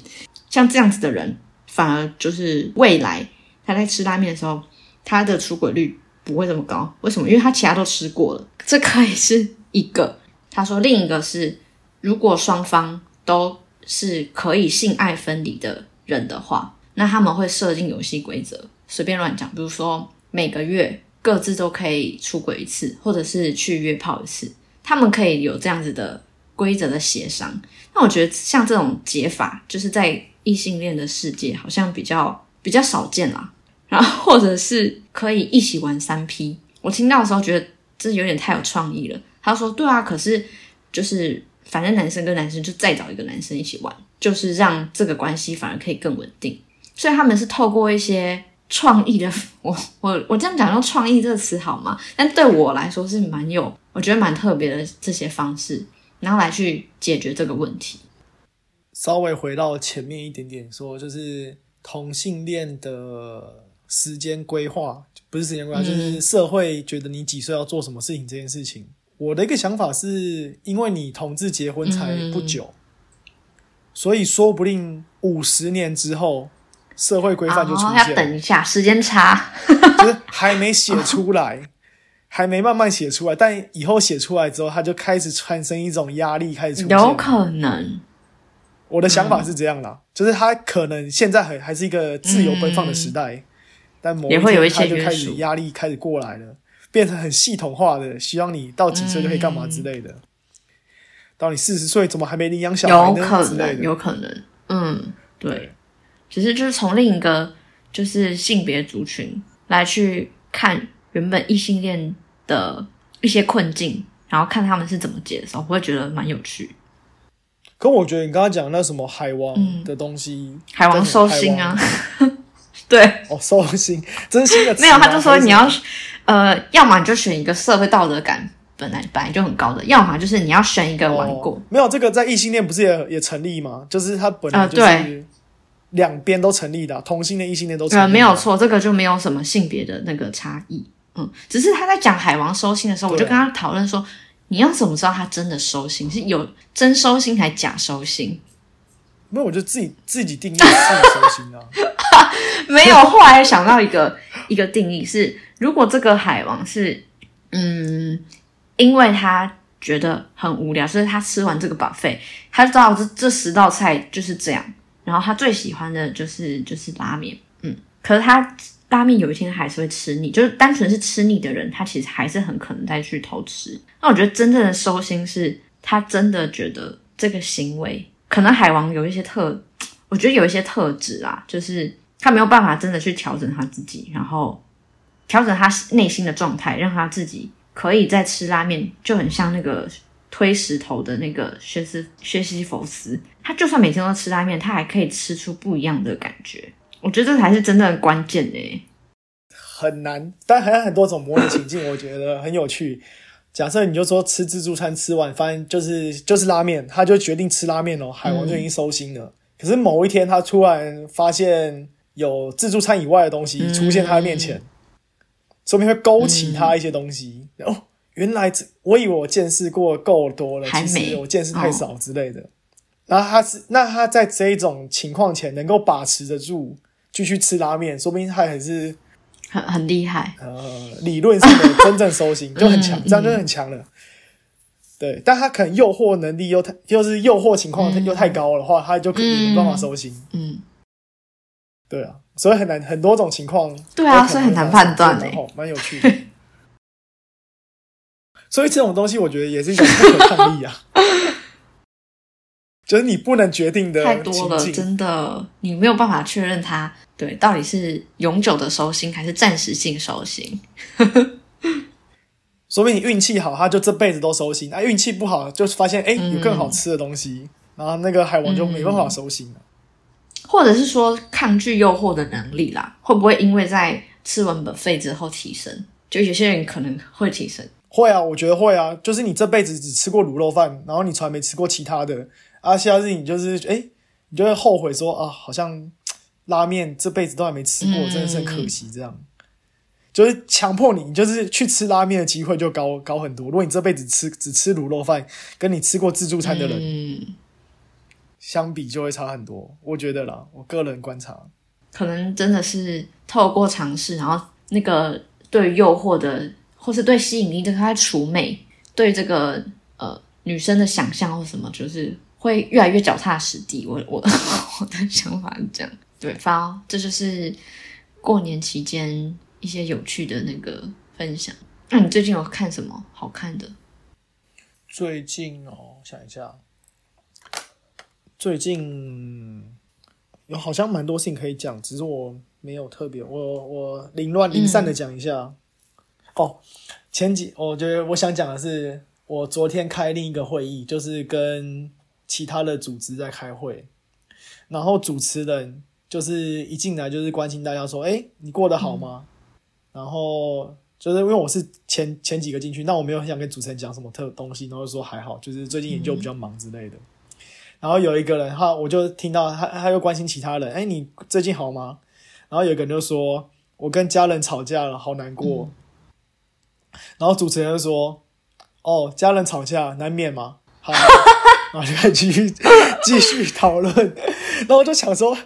像这样子的人，反而就是未来他在吃拉面的时候，他的出轨率不会这么高。为什么？因为他其他都吃过了。这可以是一个。他说另一个是，如果双方都是可以性爱分离的人的话，那他们会设定游戏规则。随便乱讲，比如说每个月各自都可以出轨一次，或者是去约炮一次，他们可以有这样子的规则的协商。那我觉得像这种解法，就是在异性恋的世界好像比较比较少见啦。然后或者是可以一起玩三 P，我听到的时候觉得这有点太有创意了。他说：“对啊，可是就是反正男生跟男生就再找一个男生一起玩，就是让这个关系反而可以更稳定。所以他们是透过一些。”创意的，我我我这样讲用创意这个词好吗？但对我来说是蛮有，我觉得蛮特别的这些方式，然后来去解决这个问题。稍微回到前面一点点说，就是同性恋的时间规划，不是时间规划，就是社会觉得你几岁要做什么事情这件事情。我的一个想法是，因为你同志结婚才不久，所以说不定五十年之后。社会规范就出现，要等一下，时间差，就是还没写出来，还没慢慢写出来，但以后写出来之后，他就开始产生一种压力，开始出现。有可能，我的想法是这样的，就是他可能现在还还是一个自由奔放的时代，但某一天他就开始压力开始过来了，变成很系统化的，希望你到几岁就可以干嘛之类的。到你四十岁怎么还没领养小孩呢？之类的，有可能，嗯，对。只是就是从另一个就是性别族群来去看原本异性恋的一些困境，然后看他们是怎么解的时候，我会觉得蛮有趣。可我觉得你刚刚讲那什么海王的东西，海王收心啊，对，哦，收心，真心的没有，他就说你要呃，要么你就选一个社会道德感本来本来就很高的，要么就是你要选一个玩过。没有这个在异性恋不是也也成立吗？就是他本来就是。两边都成立的，同性恋、异性恋都成立。没有错，这个就没有什么性别的那个差异。嗯，只是他在讲海王收心的时候，我就跟他讨论说，你要怎么知道他真的收心？是有真收心还是假收心？没有，我就自己自己定义自己收心啊。没有，后来想到一个一个定义是，如果这个海王是嗯，因为他觉得很无聊，所以他吃完这个 buffet，他知道这这十道菜就是这样。然后他最喜欢的就是就是拉面，嗯，可是他拉面有一天还是会吃腻，就是单纯是吃腻的人，他其实还是很可能再去偷吃。那我觉得真正的收心是，他真的觉得这个行为，可能海王有一些特，我觉得有一些特质啊，就是他没有办法真的去调整他自己，然后调整他内心的状态，让他自己可以在吃拉面，就很像那个。推石头的那个薛斯薛西弗斯，他就算每天都吃拉面，他还可以吃出不一样的感觉。我觉得这才是真正的关键诶。很难，但还有很多种模拟情境，我觉得很有趣。假设你就说吃自助餐，吃完发现就是就是拉面，他就决定吃拉面哦，海王就已经收心了。可是某一天，他突然发现有自助餐以外的东西出现他的面前，说明会勾起他一些东西哦。原来这我以为我见识过够多了，其实我见识太少之类的。然后他是那他在这一种情况前能够把持得住，继续吃拉面，说不定他还是很很厉害。呃，理论上的真正收心就很强，这样就很强了。对，但他可能诱惑能力又太，又是诱惑情况又太高的话，他就可能没办法收心。嗯，对啊，所以很难很多种情况。对啊，所以很难判断诶，蛮有趣的。所以这种东西，我觉得也是一种不可抗力啊。就是你不能决定的太多了，真的，你没有办法确认它对到底是永久的收心还是暂时性收心。说明你运气好，他就这辈子都收心；啊，运气不好，就是发现哎有更好吃的东西，然后那个海王就没办法收心了。或者是说抗拒诱惑的能力啦，会不会因为在吃完 buffet 之后提升？就有些人可能会提升。会啊，我觉得会啊。就是你这辈子只吃过卤肉饭，然后你从来没吃过其他的，啊，下次你就是哎，你就会后悔说啊，好像拉面这辈子都还没吃过，真的是很可惜。这样就是强迫你，你就是去吃拉面的机会就高高很多。如果你这辈子吃只吃卤肉饭，跟你吃过自助餐的人，嗯，相比就会差很多。我觉得啦，我个人观察，可能真的是透过尝试，然后那个对诱惑的，或是对吸引力，就是它除美，对这个呃女生的想象或什么，就是会越来越脚踏实地。我我 我的想法是这样。对，发，这就是过年期间一些有趣的那个分享。那你最近有看什么好看的？最近哦，想一下，最近有好像蛮多事情可以讲，只是我没有特别，我我凌乱零散的讲一下。哦，前几我觉得我想讲的是，我昨天开另一个会议，就是跟其他的组织在开会，然后主持人就是一进来就是关心大家说，哎，你过得好吗？然后就是因为我是前前几个进去，那我没有很想跟主持人讲什么特东西，然后说还好，就是最近研究比较忙之类的。然后有一个人，哈我就听到他他又关心其他人，哎，你最近好吗？然后有一个人就说，我跟家人吵架了，好难过。然后主持人就说，哦，家人吵架难免嘛，好，然后就开始继续继续讨论。然后我就想说，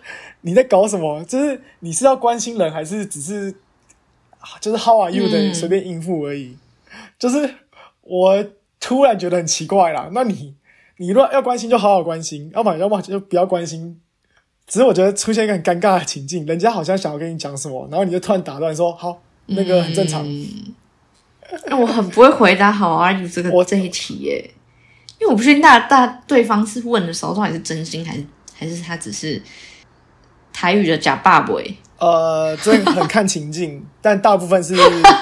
你在搞什么？就是你是要关心人，还是只是就是 How are you 的嗯随便应付而已？就是我突然觉得很奇怪啦。那你你若要关心，就好好关心；要不然要么就不要关心。只是我觉得出现一个很尴尬的情境，人家好像想要跟你讲什么，然后你就突然打断说：“好，那个很正常。嗯那我很不会回答好 are you 这个我这一题耶，因为我不确定大大对方是问的时候到底是真心还是还是他只是台语的假爸爸。呃，这很看情境，但大部分是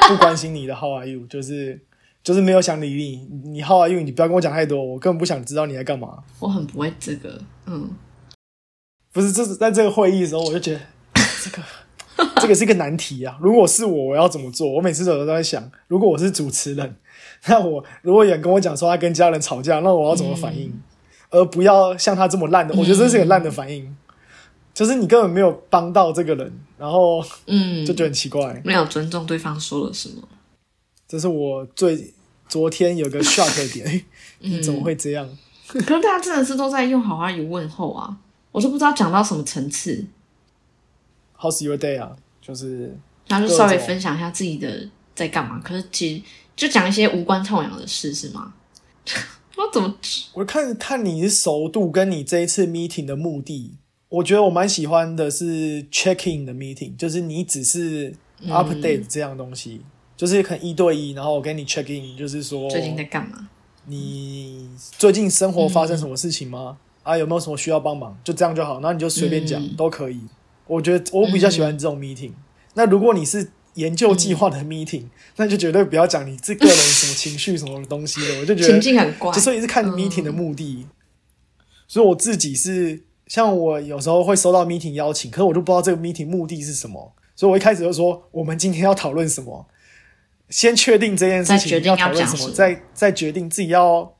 不关心你的 How are you，就是就是没有想理你。你 How are you，你不要跟我讲太多，我根本不想知道你在干嘛。我很不会这个，嗯，不是，这是在这个会议的时候，我就觉得 这个这个是一个难题啊。如果是我，我要怎么做？我每次都都在想，如果我是主持人，那我如果有人跟我讲说他跟家人吵架，那我要怎么反应？而不要像他这么烂的，我觉得这是很烂的反应，就是你根本没有帮到这个人，然后嗯就觉得很奇怪。没有尊重对方说了什么。这是我最昨天有个 shock 的点，诶你怎么会这样？可是大家真的是都在用好阿姨问候啊，我都不知道讲到什么层次，How's your day 啊？就是然后就稍微分享一下自己的在干嘛。可是其实就讲一些无关痛痒的事，是吗？我怎么我看看你是熟度跟你这一次 meeting 的目的，我觉得我蛮喜欢的是 checking 的 meeting，就是你只是嗯 update 这样东西，就是可能一对一，然后我跟你 checking，就是说最近在干嘛？你最近生活发生什么事情吗？啊，有没有什么需要帮忙？就这样就好，那你就随便讲、嗯都可以。我觉得我比较喜欢这种 meeting。那如果你是研究计划的 meeting，、那就绝对不要讲你自个人什么情绪什么东西的，我就觉得 情境很怪就，所以是看 meeting 的目的。所以我自己是像我有时候会收到 meeting 邀请，可是我就不知道这个 meeting 目的是什么，所以我一开始就说我们今天要讨论什么，先确定这件事情再决定要讨论什么，讲什么再再决定自己要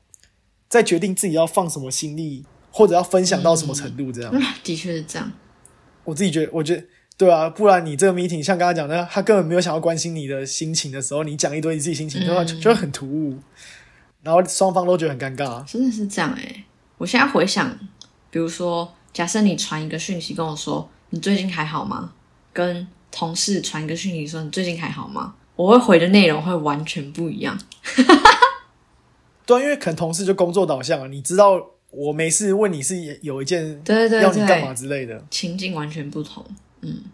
再决定自己要放什么心力，或者要分享到什么程度这样。嗯 的确是这样。我自己觉得，我觉得对啊，不然你这个 meeting 像刚刚讲的，他根本没有想要关心你的心情的时候，你讲一堆你自己心情，就会就会很突兀，然后双方都觉得很尴尬。真的是这样哎、我现在回想，比如说，假设你传一个讯息跟我说你最近还好吗？跟同事传一个讯息说你最近还好吗？我会回的内容会完全不一样。对啊，因为可能同事就工作导向啊，你知道我没事问你是有一件对对对要你干嘛，之类的，情境完全不同。嗯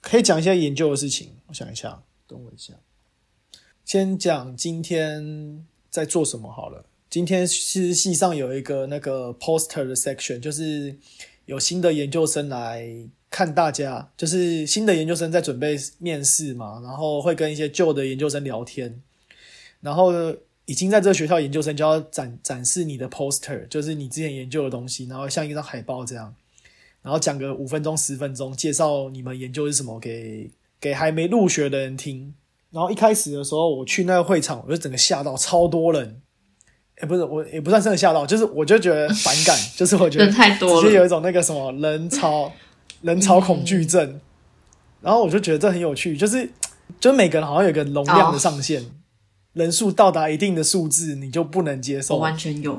可以讲一些研究的事情。我想一下，等我一下，先讲今天在做什么好了。今天是系上有一个那个 poster 的 section，就是有新的研究生来看大家，就是新的研究生在准备面试嘛，然后会跟一些旧的研究生聊天，然后已经在这个学校研究生就要展展示你的 poster，就是你之前研究的东西，然后像一张海报这样。然后讲个五分钟十分钟，介绍你们研究是什么给给还没入学的人听。然后一开始的时候，我去那个会场，我就整个吓到，超多人。也不是我，也不算真的吓到，就是我就觉得反感，就是我觉得人太多了，直接有一种那个什么人潮人潮恐惧症。然后我就觉得这很有趣，就是就是每个人好像有个容量的上限，人数到达一定的数字，你就不能接受。我完全有，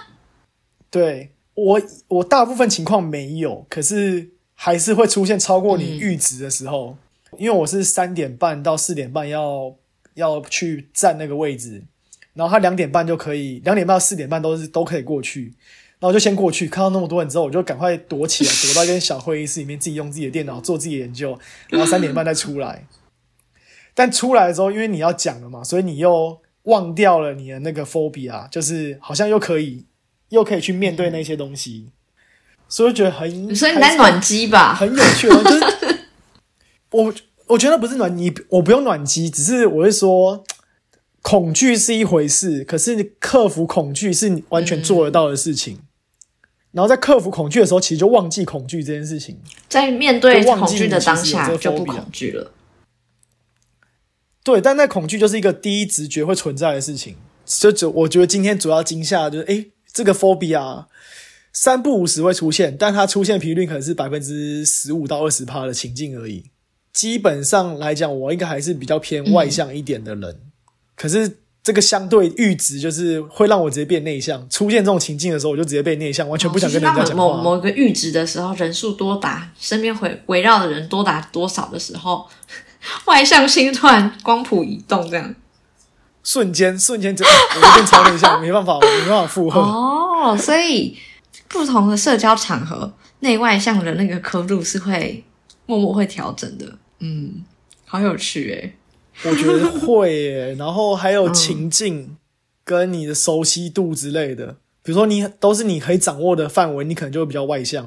对我我大部分情况没有，可是还是会出现超过你阈值的时候，因为我是三点半到四点半要要去占那个位置。然后他两点半就可以，两点半到四点半都是都可以过去，然后就先过去，看到那么多人之后，我就赶快躲起来，躲到一间小会议室里面，自己用自己的电脑做自己的研究，然后三点半再出来。但出来的时候，因为你要讲了嘛，所以你又忘掉了你的那个 phobia，就是好像又可以又可以去面对那些东西，所以觉得很，所以你在暖机吧，很有趣。就是我我觉得不是暖你，我不用暖机，只是我是说。恐惧是一回事，可是克服恐惧是你完全做得到的事情。然后在克服恐惧的时候，其实就忘记恐惧这件事情。在面对恐惧的当下，就不恐惧了。对，但那恐惧就是一个第一直觉会存在的事情。就主，我觉得今天主要惊吓就是，哎，这个 phobia 三不五时会出现，但它出现频率可能是百分之十五到二十趴的情境而已。基本上来讲，我应该还是比较偏外向一点的人。可是这个相对阈值就是会让我直接变内向。出现这种情境的时候，我就直接被内向，完全不想跟人家讲话。某某个阈值的时候，人数多达身边围围绕的人多达多少的时候，外向心突然光谱移动，这样瞬间瞬间就 我就变超内向，没办法，我没办法负荷。哦，所以不同的社交场合，内外向的那个刻度是会默默会调整的。嗯，好有趣诶。我觉得会耶，然后还有情境跟你的熟悉度之类的，比如说你都是你可以掌握的范围，你可能就会比较外向；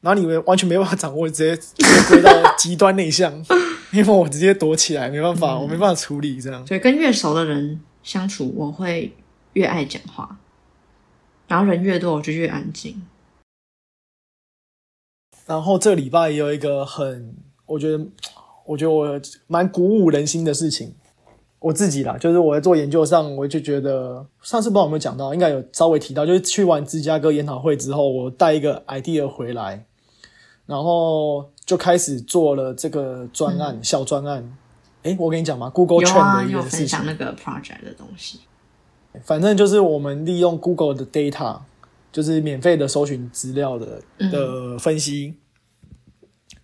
然后你完全没办法掌握，直接直接归到极端内向，因为我直接躲起来，没办法，我没办法处理这样。所以跟越熟的人相处，我会越爱讲话，然后人越多，我就越安静。然后这礼拜也有一个很，我觉得。我觉得我蛮鼓舞人心的事情，我自己啦，就是我在做研究上，我就觉得上次不知道有没有讲到，应该有稍微提到，就是去完芝加哥研讨会之后，我带一个 idea 回来，然后就开始做了这个专案，小专案。诶，我跟你讲嘛，Google Trend 的一个事情，那个 project 的东西，反正就是我们利用 Google 的 data，就是免费的搜寻资料的的分析。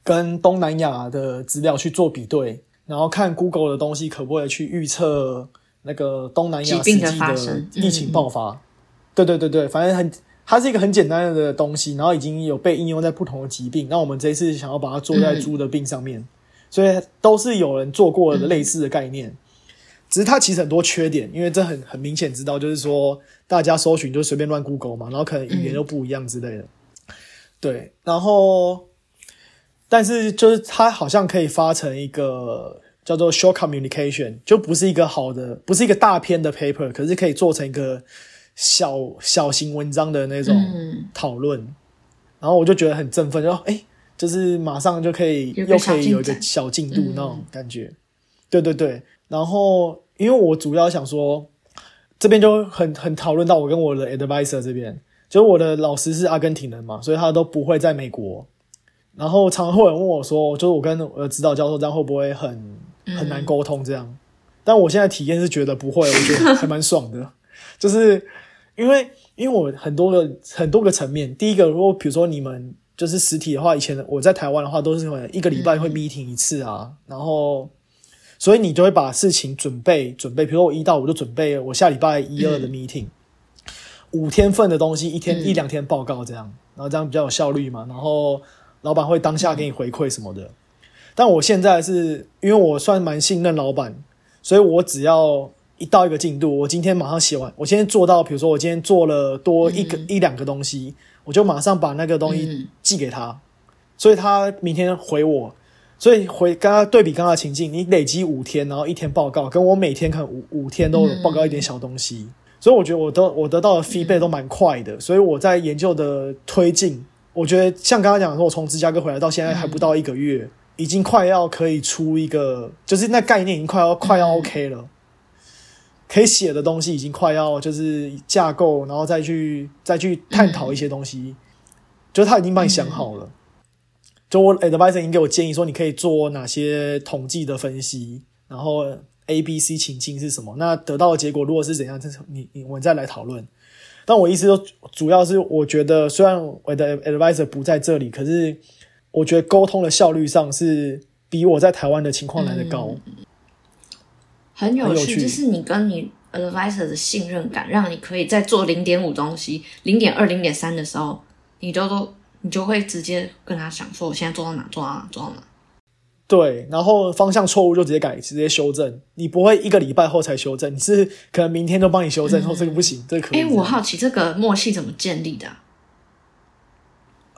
跟东南亚的资料去做比对，然后看 Google 的东西可不可以去预测那个东南亚实际的疫情爆发？对对对对，反正很，它是一个很简单的东西，然后已经有被应用在不同的疾病。那我们这一次想要把它做在猪的病上面，所以都是有人做过的类似的概念，只是它其实很多缺点，因为这很很明显知道，就是说大家搜寻就随便乱 Google 嘛，然后可能语言又不一样之类的。对，然后。但是就是它好像可以发成一个叫做 short communication，就不是一个好的，不是一个大篇的 paper，可是可以做成一个小小型文章的那种讨论。然后我就觉得很振奋，就哎，就是马上就可以又可以有一个小进度那种感觉。对对对。然后因为我主要想说，这边就很很讨论到我跟我的 advisor 这边，就是我的老师是阿根廷人嘛，所以他都不会在美国。然后常会有人问我说：“就是我跟我的指导教授这样会不会很很难沟通？”这样，但我现在体验是觉得不会，我觉得还蛮爽的。就是因为因为我很多个很多个层面，第一个，如果比如说你们就是实体的话，以前我在台湾的话都是一个礼拜会 meeting 一次啊，然后所以你就会把事情准备准备，比如说我一到五就准备我下礼拜一二的 meeting，五天份的东西，一天一两天报告这样，然后这样比较有效率嘛，然后。老板会当下给你回馈什么的，但我现在是因为我算蛮信任老板，所以我只要一到一个进度，我今天马上写完，我今天做到，比如说我今天做了多一个一两个东西，我就马上把那个东西寄给他，所以他明天回我，所以回刚刚对比刚刚情境，你累积五天，然后一天报告，跟我每天可能五五天都有报告一点小东西，所以我觉得我都我得到的 feedback 都蛮快的，所以我在研究的推进。我觉得像刚刚讲的说，我从芝加哥回来到现在还不到一个月，已经快要可以出一个，就是那概念已经快要快要 OK 了，可以写的东西已经快要就是架构，然后再去再去探讨一些东西，就是他已经帮你想好了。就我 advisor 已经给我建议说，你可以做哪些统计的分析，然后 A、B、C 情境是什么？那得到的结果如果是怎样，这是你你我们再来讨论。但我意思说，主要是我觉得，虽然我的 advisor 不在这里，可是我觉得沟通的效率上是比我在台湾的情况来的高。很有趣就是你跟你 advisor 的信任感，让你可以在做零点五东西、零点二、零点三的时候，你都都你就会直接跟他讲说，我现在做到哪，做到哪，做到哪。对，然后方向错误就直接改，直接修正。你不会一个礼拜后才修正，你是可能明天就帮你修正，说这个不行，这个可以。哎，我好奇这个默契怎么建立的啊、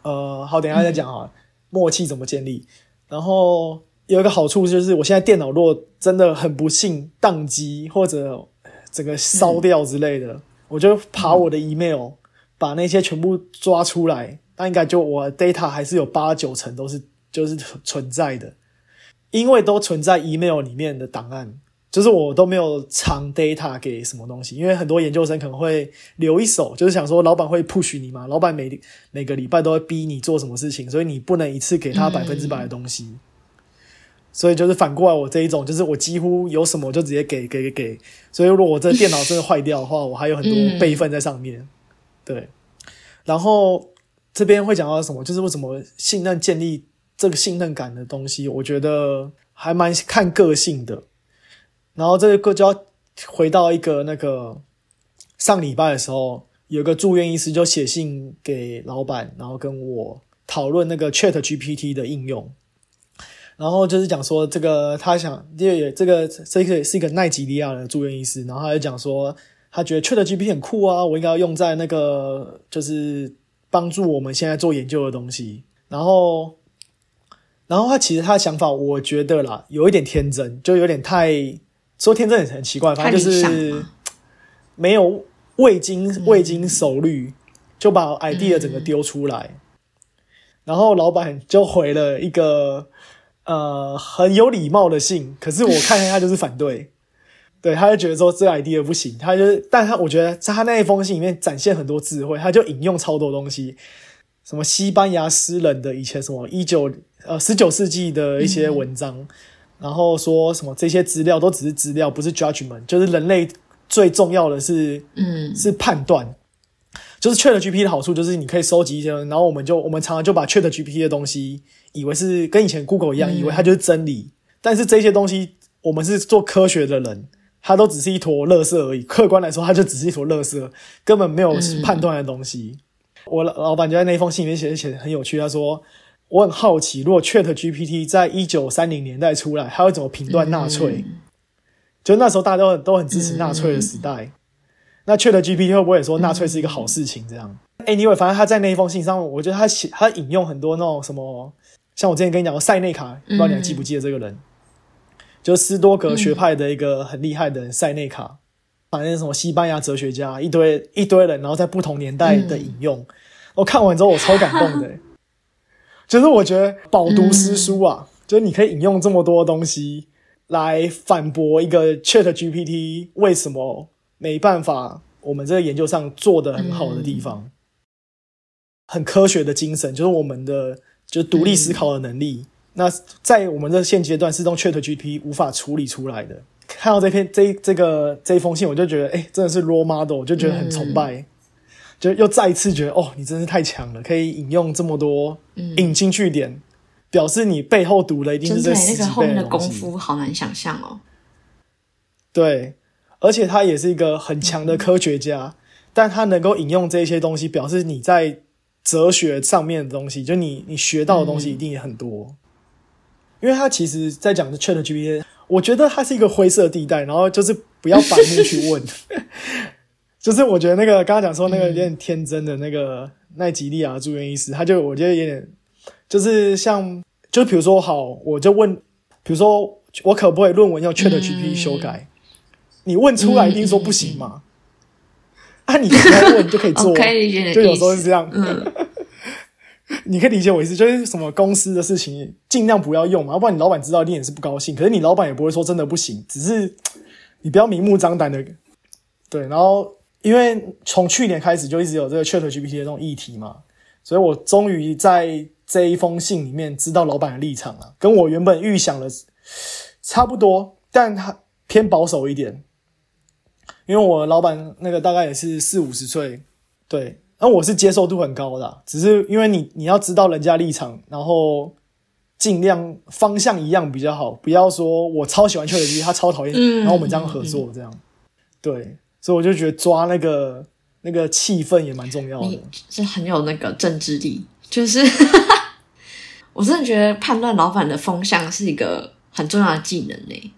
呃，好，等一下再讲啊，默契怎么建立。然后有一个好处就是，我现在电脑如果真的很不幸宕机或者整个烧掉之类的，我就爬我的 email，、把那些全部抓出来，那应该就我 data 还是有八九成都是就是存在的，因为都存在 email 里面的档案。就是我都没有藏 data 给什么东西，因为很多研究生可能会留一手，就是想说老板会 push 你嘛，老板每每个礼拜都会逼你做什么事情，所以你不能一次给他百分之百的东西。所以就是反过来，我这一种就是我几乎有什么就直接给给给给。所以如果我这电脑真的坏掉的话，我还有很多 备份在上面。对，然后这边会讲到什么？就是为什么信任建立这个信任感的东西，我觉得还蛮看个性的。然后这个就要回到一个那个上礼拜的时候，有个住院医师就写信给老板，然后跟我讨论那个 Chat GPT 的应用。然后就是讲说，这个他想，因为这个这个是一个奈及利亚的住院医师，然后他就讲说，他觉得 Chat GPT 很酷啊，我应该要用在那个就是帮助我们现在做研究的东西。然后，然后他其实他的想法，我觉得啦，有一点天真，就有点太说天真也很奇怪，反正就是嘛没有未经未经手虑就把 idea 整个丢出来，然后老板就回了一个呃很有礼貌的信，可是我看见他就是反对，对，他就觉得说这个 idea 不行，他就是，但他我觉得在他那一封信里面展现很多智慧，他就引用超多东西，什么西班牙诗人的以前什么一九呃十九世纪的一些文章，然后说什么这些资料都只是资料，不是 judgment，就是人类最重要的是嗯。是判断。就是 Chat GPT 的好处就是你可以收集一些，然后我们就我们常常就把 Chat GPT 的东西以为是跟以前 Google 一样，以为它就是真理。但是这些东西我们是做科学的人，它都只是一坨垃圾而已。客观来说，它就只是一坨垃圾，根本没有判断的东西。我老老板就在那封信里面写写得很有趣，他说我很好奇，如果 Chat GPT 在一九三零年代出来，它会怎么评断纳粹？就那时候大家都很都很支持纳粹的时代。那 Chat GPT 会不会也说纳粹是一个好事情？这样？Anyway，反正他在那一封信上，我觉得他写他引用很多那种什么，像我之前跟你讲过塞内卡，不知道你还记不记得这个人？就是斯多格学派的一个很厉害的人，塞内卡，反正什么西班牙哲学家，一堆一堆人，然后在不同年代的引用。我看完之后，我超感动的、就是我觉得饱读诗书啊，就是你可以引用这么多东西来反驳一个 Chat GPT 为什么没办法，我们这个研究上做的很好的地方，很科学的精神，就是我们的就是独立思考的能力。那在我们这现阶段是用 Chat GPT 无法处理出来的。看到这篇这这个这一封信，我就觉得，哎、真的是 role model，我就觉得很崇拜。就又再一次觉得，哦，你真是太强了，可以引用这么多引经据典，表示你背后读的一定是这十几那个后面的。功夫好难想象哦。对，而且他也是一个很强的科学家，但他能够引用这些东西，表示你在哲学上面的东西，就你你学到的东西一定也很多。因为他其实在讲的 Chat GPT，我觉得它是一个灰色地带，然后就是不要反面去问。就是我觉得那个刚刚讲说那个有点天真的那个奈吉利亚住院医师，他就我觉得有点就是像，就比如说好，我就问，比如说我可不可以论文用 Chat GPT 修改？你问出来一定说不行嘛？啊，你直接问就可以做，哦，可以理解就有。时候是这样。嗯，你可以理解我意思，就是什么公司的事情尽量不要用嘛，要不然你老板知道你也是不高兴。可是你老板也不会说真的不行，只是你不要明目张胆的对。然后因为从去年开始就一直有这个 Chat GPT 的这种议题嘛，所以我终于在这一封信里面知道老板的立场了，跟我原本预想的差不多，但他偏保守一点。因为我老板那个大概也是四五十岁，对。那我是接受度很高的，只是因为你你要知道人家立场，然后尽量方向一样比较好，不要说我超喜欢邱德基，他超讨厌，然后我们这样合作这样，对，所以我就觉得抓那个那个气氛也蛮重要的，是很有那个政治力，就是 我真的觉得判断老板的风向是一个很重要的技能呢。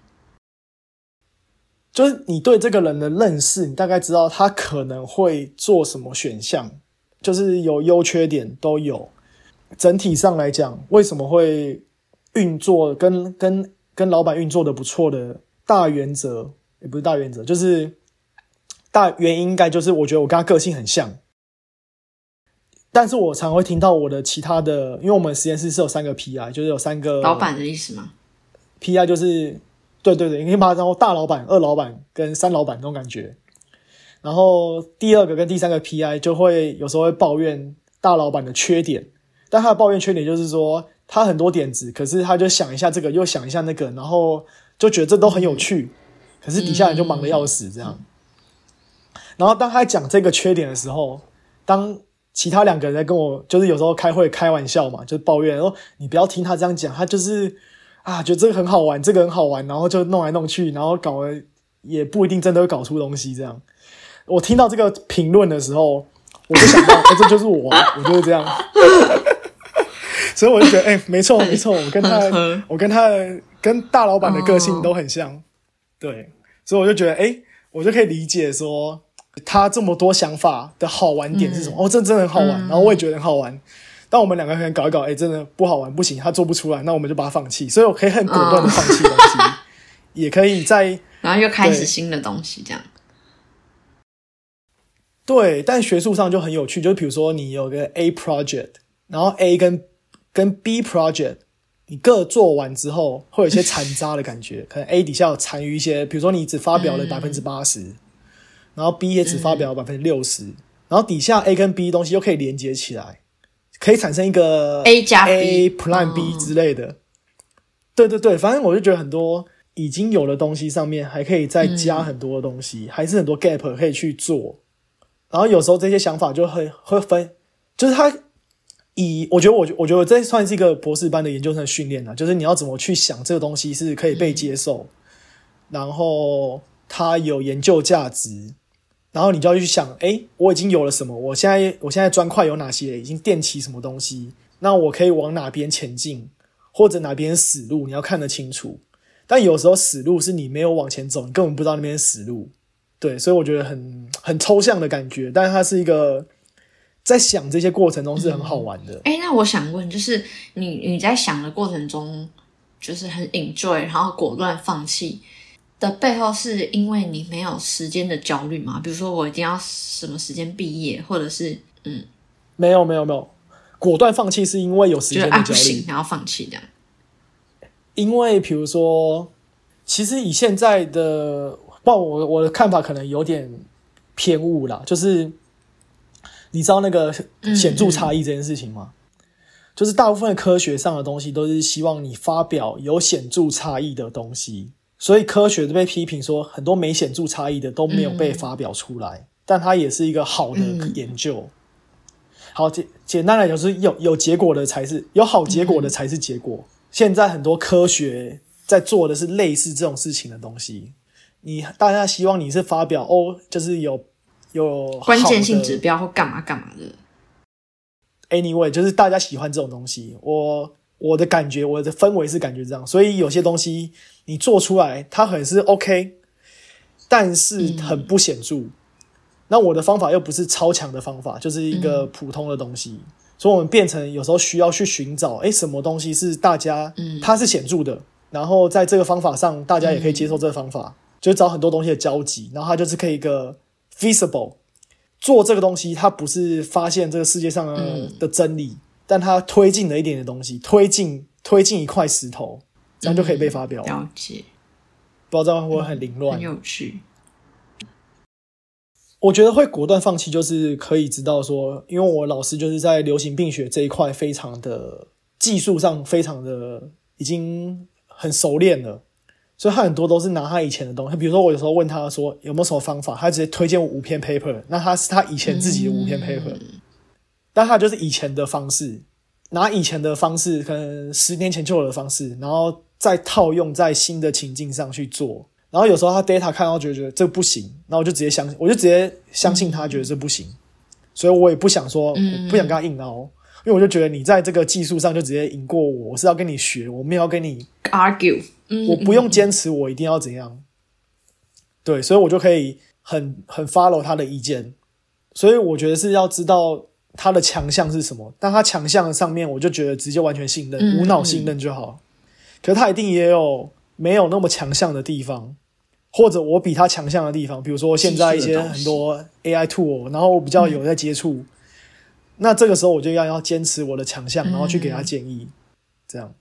就是你对这个人的认识，你大概知道他可能会做什么选项，就是有优缺点都有。整体上来讲，为什么会运作跟跟跟老板运作的不错的大原则，也不是大原则，就是大原因，应该就是我觉得我跟他个性很像。但是我常会听到我的其他的，因为我们实验室是有三个 PI，就是有三个老板的意思吗？PI 就是。对对对，你可以把它当大老板、二老板跟三老板那种感觉。然后第二个跟第三个 PI 就会有时候会抱怨大老板的缺点，但他的抱怨缺点就是说他很多点子，可是他就想一下这个又想一下那个，然后就觉得这都很有趣，可是底下人就忙得要死这样。然后当他讲这个缺点的时候，当其他两个人在跟我就是有时候开会开玩笑嘛，就抱怨说你不要听他这样讲，他就是。啊，觉得这个很好玩，这个很好玩，然后就弄来弄去，然后搞了也不一定真的会搞出东西。这样，我听到这个评论的时候，我就想到，哎，这就是我，我就是这样。所以我就觉得，哎，没错没错，我跟他，我跟他跟大老板的个性都很像。对，所以我就觉得，哎，我就可以理解说他这么多想法的好玩点是什么。哦，这真的很好玩，然后我也觉得很好玩。当我们两个人搞一搞，哎，真的不好玩，不行，他做不出来，那我们就把它放弃。所以我可以很果断的放弃东西，也可以在然后又开始新的东西，这样。对，但学术上就很有趣，就是比如说你有个 A project，然后 A 跟跟 B project，你各做完之后，会有一些残渣的感觉，可能 A 底下有残余一些，比如说你只发表了百分之八十，然后 B 也只发表百分之六十，然后底下 A 跟 B 东西又可以连接起来。可以产生一个 A 加 A Plan B 之类的，对对对，反正我就觉得很多已经有的东西上面还可以再加很多的东西，还是很多 gap 可以去做。然后有时候这些想法就会会分，就是他以我觉得我我觉得这算是一个博士班的研究生训练了，就是你要怎么去想这个东西是可以被接受，然后它有研究价值。然后你就要去想，哎，我已经有了什么？我现在我现在砖块有哪些？已经垫起什么东西？那我可以往哪边前进，或者哪边死路？你要看得清楚。但有时候死路是你没有往前走，你根本不知道那边死路。对，所以我觉得很很抽象的感觉，但是它是一个在想这些过程中是很好玩的。哎，那我想问，就是你你在想的过程中，就是很 enjoy，然后果断放弃。的背后是因为你没有时间的焦虑吗？比如说我一定要什么时间毕业，或者是嗯，没有没有没有，果断放弃是因为有时间的焦虑，然后放弃这样。因为比如说，其实以现在的，不，我我的看法可能有点偏误啦，就是你知道那个显著差异这件事情吗？就是大部分科学上的东西都是希望你发表有显著差异的东西。所以科学被批评说很多没显著差异的都没有被发表出来，但它也是一个好的研究。好简简单来讲，是有有结果的才是有好结果的才是结果。现在很多科学在做的是类似这种事情的东西。你大家希望你是发表哦，就是有有关键性指标或干嘛干嘛的。Anyway，就是大家喜欢这种东西。我我的感觉，我的氛围是感觉这样，所以有些东西。你做出来，它很是 OK，但是很不显著。那我的方法又不是超强的方法，就是一个普通的东西。所以，我们变成有时候需要去寻找，哎，什么东西是大家，它是显著的。然后在这个方法上，大家也可以接受这个方法，就找很多东西的交集，然后它就是可以一个 feasible 做这个东西。它不是发现这个世界上的真理，但它推进了一点的东西，推进推进一块石头，这样就可以被发表。了解，不知道会不会很凌乱很？有趣。我觉得会果断放弃，就是可以知道说，因为我老师就是在流行病学这一块非常的技术上非常的已经很熟练了，所以他很多都是拿他以前的东西，比如说我有时候问他说有没有什么方法，他直接推荐我五篇 paper，那他是他以前自己的五篇 paper，、但他就是以前的方式，拿以前的方式，可能十年前就有的方式，然后再套用在新的情境上去做。然后有时候他 data 看到觉得觉得这不行，然后我就直接相信，我就直接相信他觉得这不行，所以我也不想说，嗯。我不想跟他硬凹，因为我就觉得你在这个技术上就直接赢过我，我是要跟你学，我没有要跟你 argue，嗯，我不用坚持我一定要怎样，对，所以我就可以很很 follow 他的意见，所以我觉得是要知道他的强项是什么，但他强项上面我就觉得直接完全信任，嗯。无脑信任就好。可是他一定也有没有那么强项的地方，或者我比他强项的地方，比如说现在一些很多 AI tool，然后我比较有在接触，那这个时候我就要要坚持我的强项，然后去给他建议，这样。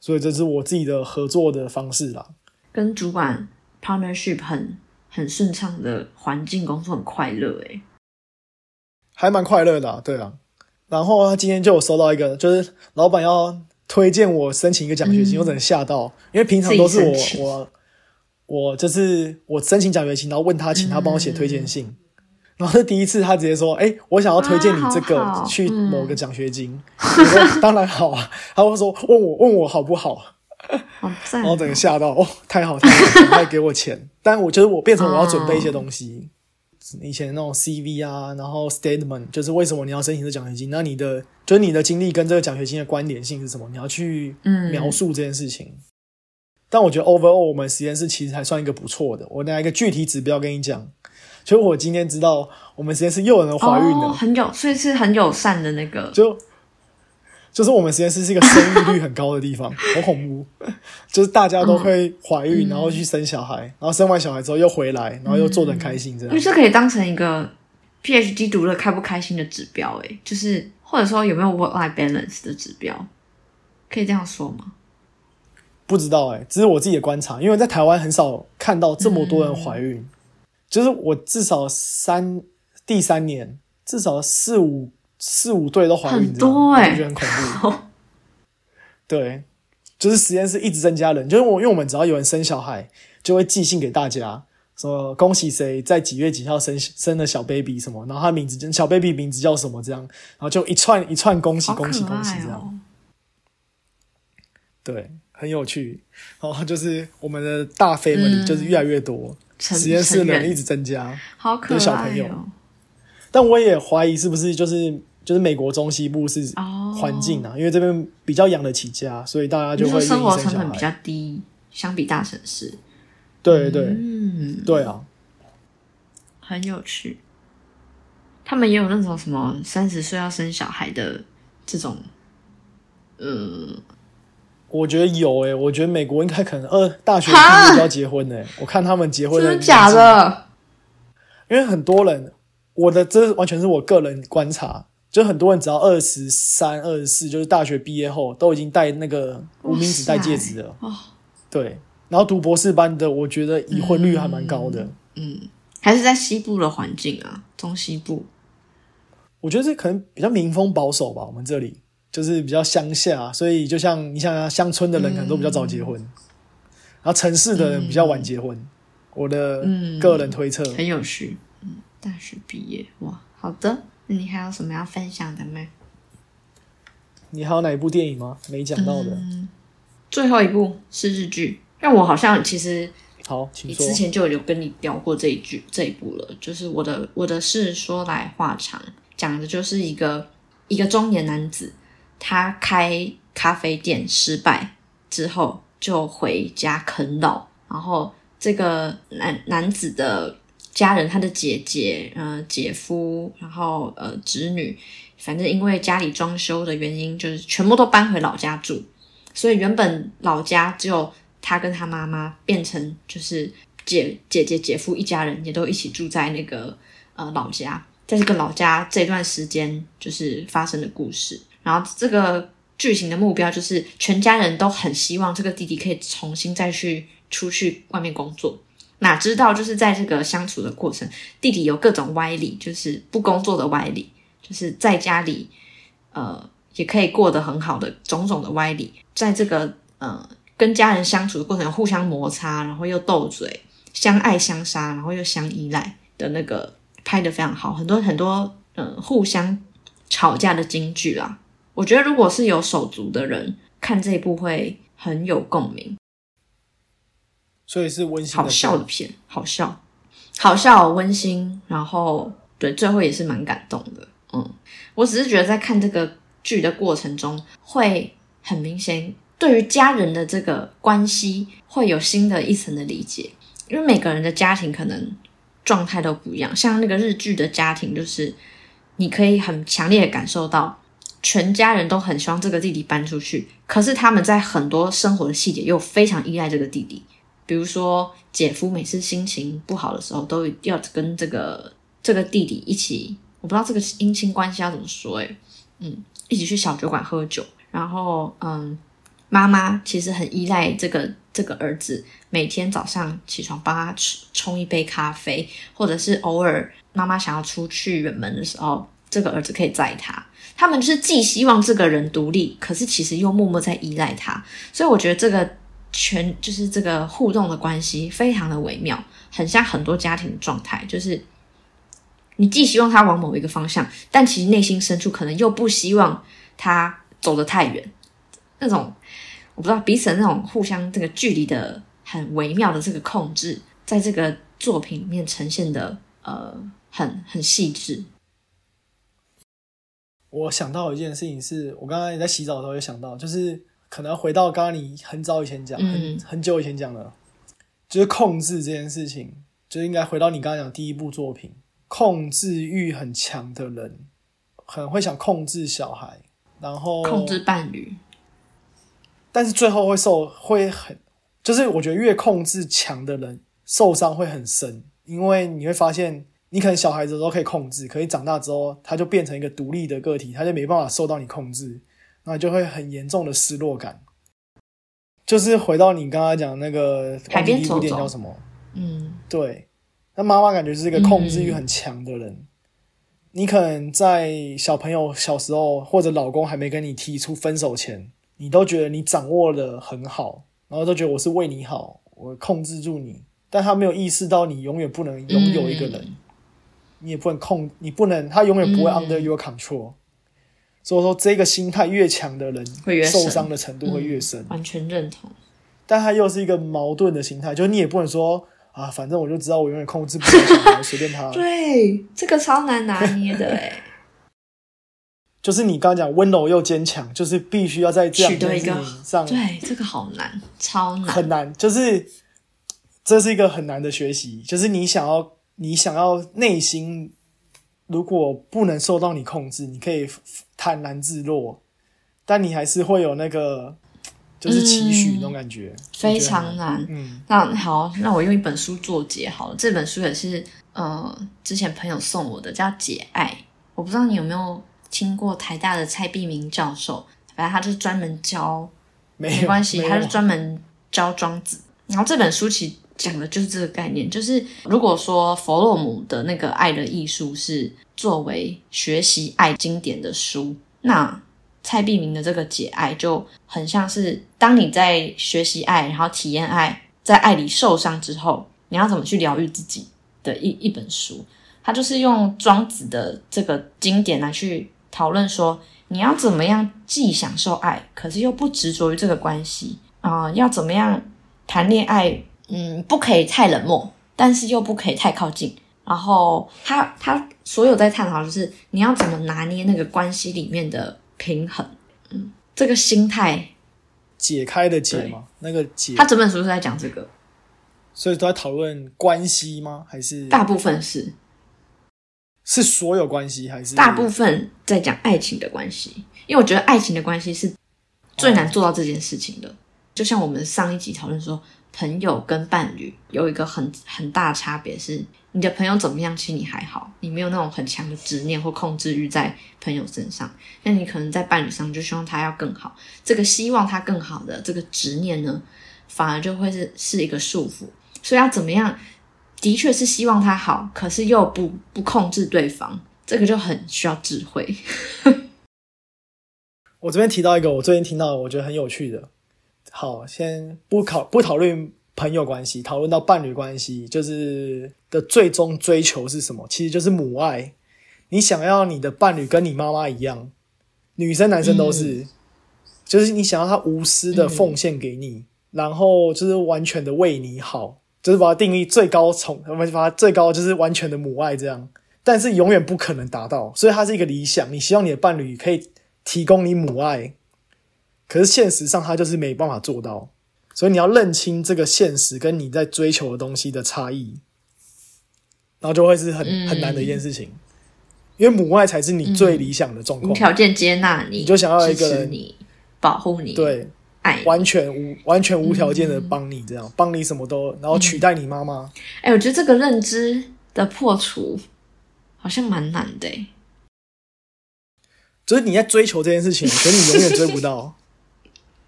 所以这是我自己的合作的方式啦。跟主管 partnership 很很顺畅的环境工作很快乐诶。还蛮快乐的、啊，对啊。然后他今天就有收到一个，就是老板要推荐我申请一个奖学金，嗯。我整个吓到，因为平常都是我我我就是我申请奖学金，然后问他，请他帮我写推荐信。然后是第一次，他直接说：“哎、我想要推荐你这个、去某个奖学金。我说：“当然好啊。”他会说：“问我问我好不好？然后整个吓到，哦，太好太好，赶快给我钱。但我觉得我变成我要准备一些东西，以前那种 CV 啊，然后 statement，就是为什么你要申请这奖学金？那你的就是你的经历跟这个奖学金的关联性是什么？你要去嗯描述这件事情。但我觉得 overall 我们实验室其实还算一个不错的。我拿一个具体指标跟你讲，就我今天知道我们实验室又有人怀孕了，哦，很友，所以是很友善的那个，就就是我们实验室是一个生育率很高的地方，好恐怖。就是大家都会怀孕，然后去生小孩，然后生完小孩之后又回来，然后又做的很开心，这样因为。这可以当成一个 PhD 读了开不开心的指标诶，就是或者说有没有 work life balance 的指标，可以这样说吗？不知道哎、只是我自己的观察，因为在台湾很少看到这么多人怀孕，就是我至少三第三年至少四五四五对都怀孕，很多欸哎、我觉得很恐怖。对，就是实验室一直增加人，就是我因为我们只要有人生小孩，就会寄信给大家。说恭喜谁在几月几号生生了小 baby 什么，然后他名字小 baby 名字叫什么这样，然后就一串一串恭喜恭喜恭喜爱这样。哦！对，很有趣。然后就是我们的大 family、嗯就是越来越多，成实验室人一直增加。好可爱、哦、小朋友但我也怀疑是不是就是就是美国中西部是哦环境啊，因为这边比较养得起家，所以大家就你会生活成本比较。低，相比大城市，对对、嗯，对啊，很有趣。他们也有那种什么三十岁要生小孩的这种，呃，我觉得有诶、我觉得美国应该可能二大学毕哈业就要结婚诶、我看他们结婚的真的假？的？因为很多人，我的这完全是我个人观察，就很多人只要二十三、二十四，就是大学毕业后都已经戴那个无名指、戴戒指了。哦，对，然后读博士班的，我觉得已婚率还蛮高的。嗯还是在西部的环境啊，中西部。我觉得这可能比较民风保守吧，我们这里就是比较乡下，所以就像你想想，乡村的人可能都比较早结婚，然后城市的人比较晚结婚。我的个人推测，很有趣。嗯，大学毕业哇，好的。那你还有什么要分享的吗？你还有哪一部电影吗？没讲到的。嗯最后一部是日剧，但我好像其实好，你之。前就有跟你聊过这一句这一部了，就是我的我的事说来话长，讲的就是一个一个中年男子，他开咖啡店失败之后就回家啃老，然后这个男男子的家人，他的姐姐、呃姐夫，然后呃侄女，反正因为家里装修的原因，就是全部都搬回老家住，所以原本老家只有他跟他妈妈，变成就是姐姐姐姐夫一家人也都一起住在那个呃老家，在这个老家这段时间就是发生的故事。然后这个剧情的目标就是全家人都很希望这个弟弟可以重新再去出去外面工作。哪知道就是在这个相处的过程，弟弟有各种歪理，就是不工作的歪理，就是在家里呃也可以过得很好的种种的歪理，在这个呃跟家人相处的过程，互相摩擦，然后又斗嘴，相爱相杀，然后又相依赖的那个拍的非常好，很多很多呃互相吵架的金句啦。我觉得如果是有手足的人看这一部会很有共鸣。所以是温馨好笑的片，好笑，好笑，温馨，然后对，最后也是蛮感动的。嗯，我只是觉得在看这个剧的过程中，会很明显对于家人的这个关系会有新的一层的理解，因为每个人的家庭可能状态都不一样。像那个日剧的家庭，就是你可以很强烈的感受到，全家人都很希望这个弟弟搬出去，可是他们在很多生活的细节又非常依赖这个弟弟。比如说，姐夫每次心情不好的时候，都要跟这个这个弟弟一起，我不知道这个姻亲关系要怎么说，诶嗯，一起去小酒馆喝酒。然后，嗯，妈妈其实很依赖这个这个儿子，每天早上起床帮他冲一杯咖啡，或者是偶尔妈妈想要出去远门的时候，这个儿子可以载他。他们就是既希望这个人独立，可是其实又默默在依赖他。所以我觉得这个。全就是这个互动的关系非常的微妙，很像很多家庭的状态，就是你既希望他往某一个方向，但其实内心深处可能又不希望他走得太远。那种我不知道彼此的那种互相这个距离的很微妙的这个控制，在这个作品里面呈现的呃很很细致。我想到一件事情，是我刚才在洗澡的时候也想到，就是。可能回到刚刚你很早以前讲，很很久以前讲的，就是控制这件事情，就应该回到你刚刚讲第一部作品，控制欲很强的人，很会想控制小孩，然后控制伴侣，但是最后会受会很，就是我觉得越控制强的人受伤会很深，因为你会发现，你可能小孩子都可以控制，可以长大之后他就变成一个独立的个体，他就没办法受到你控制。那就会很严重的失落感，就是回到你刚刚讲那个海边走点叫什么？嗯，对。那妈妈感觉是一个控制欲很强的人，你可能在小朋友小时候或者老公还没跟你提出分手前，你都觉得你掌握的很好，然后都觉得我是为你好，我控制住你，但他没有意识到你永远不能拥有一个人，你也不能控，你不能，他永远不会 under your control。所以说，这个心态越强的人，受伤的程度会越深。完全认同。但他又是一个矛盾的心态，就是你也不能说啊，反正我就知道我永远控制不了，随便他。对，这个超难拿捏的 哎。就是你刚刚讲温柔又坚强，就是必须要在这样的事情上。对，这个好难，超难，很难。就是这是一个很难的学习，就是你想要，你想要内心。如果不能受到你控制，你可以坦然自若，但你还是会有那个就是期许那种感觉，非常难。嗯，那好，那我用一本书作结好了。这本书也是呃之前朋友送我的，叫《解爱》。我不知道你有没有听过台大的蔡碧明教授，反正他就是专门教，没关系，他是专门教庄子。然后这本书其实。讲的就是这个概念，就是如果说弗洛姆的那个《爱的艺术》是作为学习爱经典的书，那蔡碧明的这个解爱就很像是当你在学习爱，然后体验爱，在爱里受伤之后，你要怎么去疗愈自己的一一本书。他就是用庄子的这个经典来去讨论说，你要怎么样既享受爱，可是又不执着于这个关系啊？要怎么样谈恋爱？嗯，不可以太冷漠，但是又不可以太靠近。然后他他所有在探讨就是你要怎么拿捏那个关系里面的平衡。嗯，这个心态解开的解吗？那个解，他整本书是在讲这个，所以都在讨论关系吗？还是大部分是是所有关系，还是大部分在讲爱情的关系？因为我觉得爱情的关系是最难做到这件事情的。就像我们上一集讨论说，朋友跟伴侣有一个很很大的差别是，你的朋友怎么样，其实你还好，你没有那种很强的执念或控制欲在朋友身上。那你可能在伴侣上就希望他要更好，这个希望他更好的这个执念呢，反而就会是是一个束缚。所以要怎么样，的确是希望他好，可是又不不控制对方，这个就很需要智慧。我这边提到一个我最近听到，我觉得很有趣的。好，先不考不讨论朋友关系，讨论到伴侣关系，就是的最终追求是什么？其实就是母爱。你想要你的伴侣跟你妈妈一样，女生男生都是，就是你想要他无私的奉献给你，然后就是完全的为你好，就是把它定义最高宠，我们把它最高就是完全的母爱这样。但是永远不可能达到，所以它是一个理想。你希望你的伴侣可以。提供你母爱，可是现实上他就是没办法做到，所以你要认清这个现实跟你在追求的东西的差异，然后就会是很很难的一件事情，因为母爱才是你最理想的状况，无条件接纳你，你就想要一个人你保护你，对，爱完全无完全无条件的帮你，这样帮你什么都，然后取代你妈妈。哎，我觉得这个认知的破除好像蛮难的。就是你在追求这件事情，可是你永远追不到。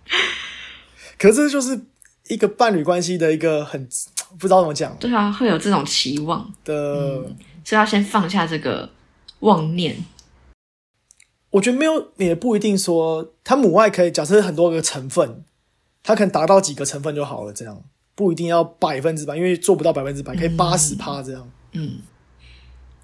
可是就是一个伴侣关系的一个很 不知道怎么讲。对啊，会有这种期望的，所以要先放下这个妄念。我觉得没有也不一定说，他母爱可以假设很多个成分，他可能达到几个成分就好了，这样不一定要百分之百，因为做不到百分之百，可以八十趴这样。嗯，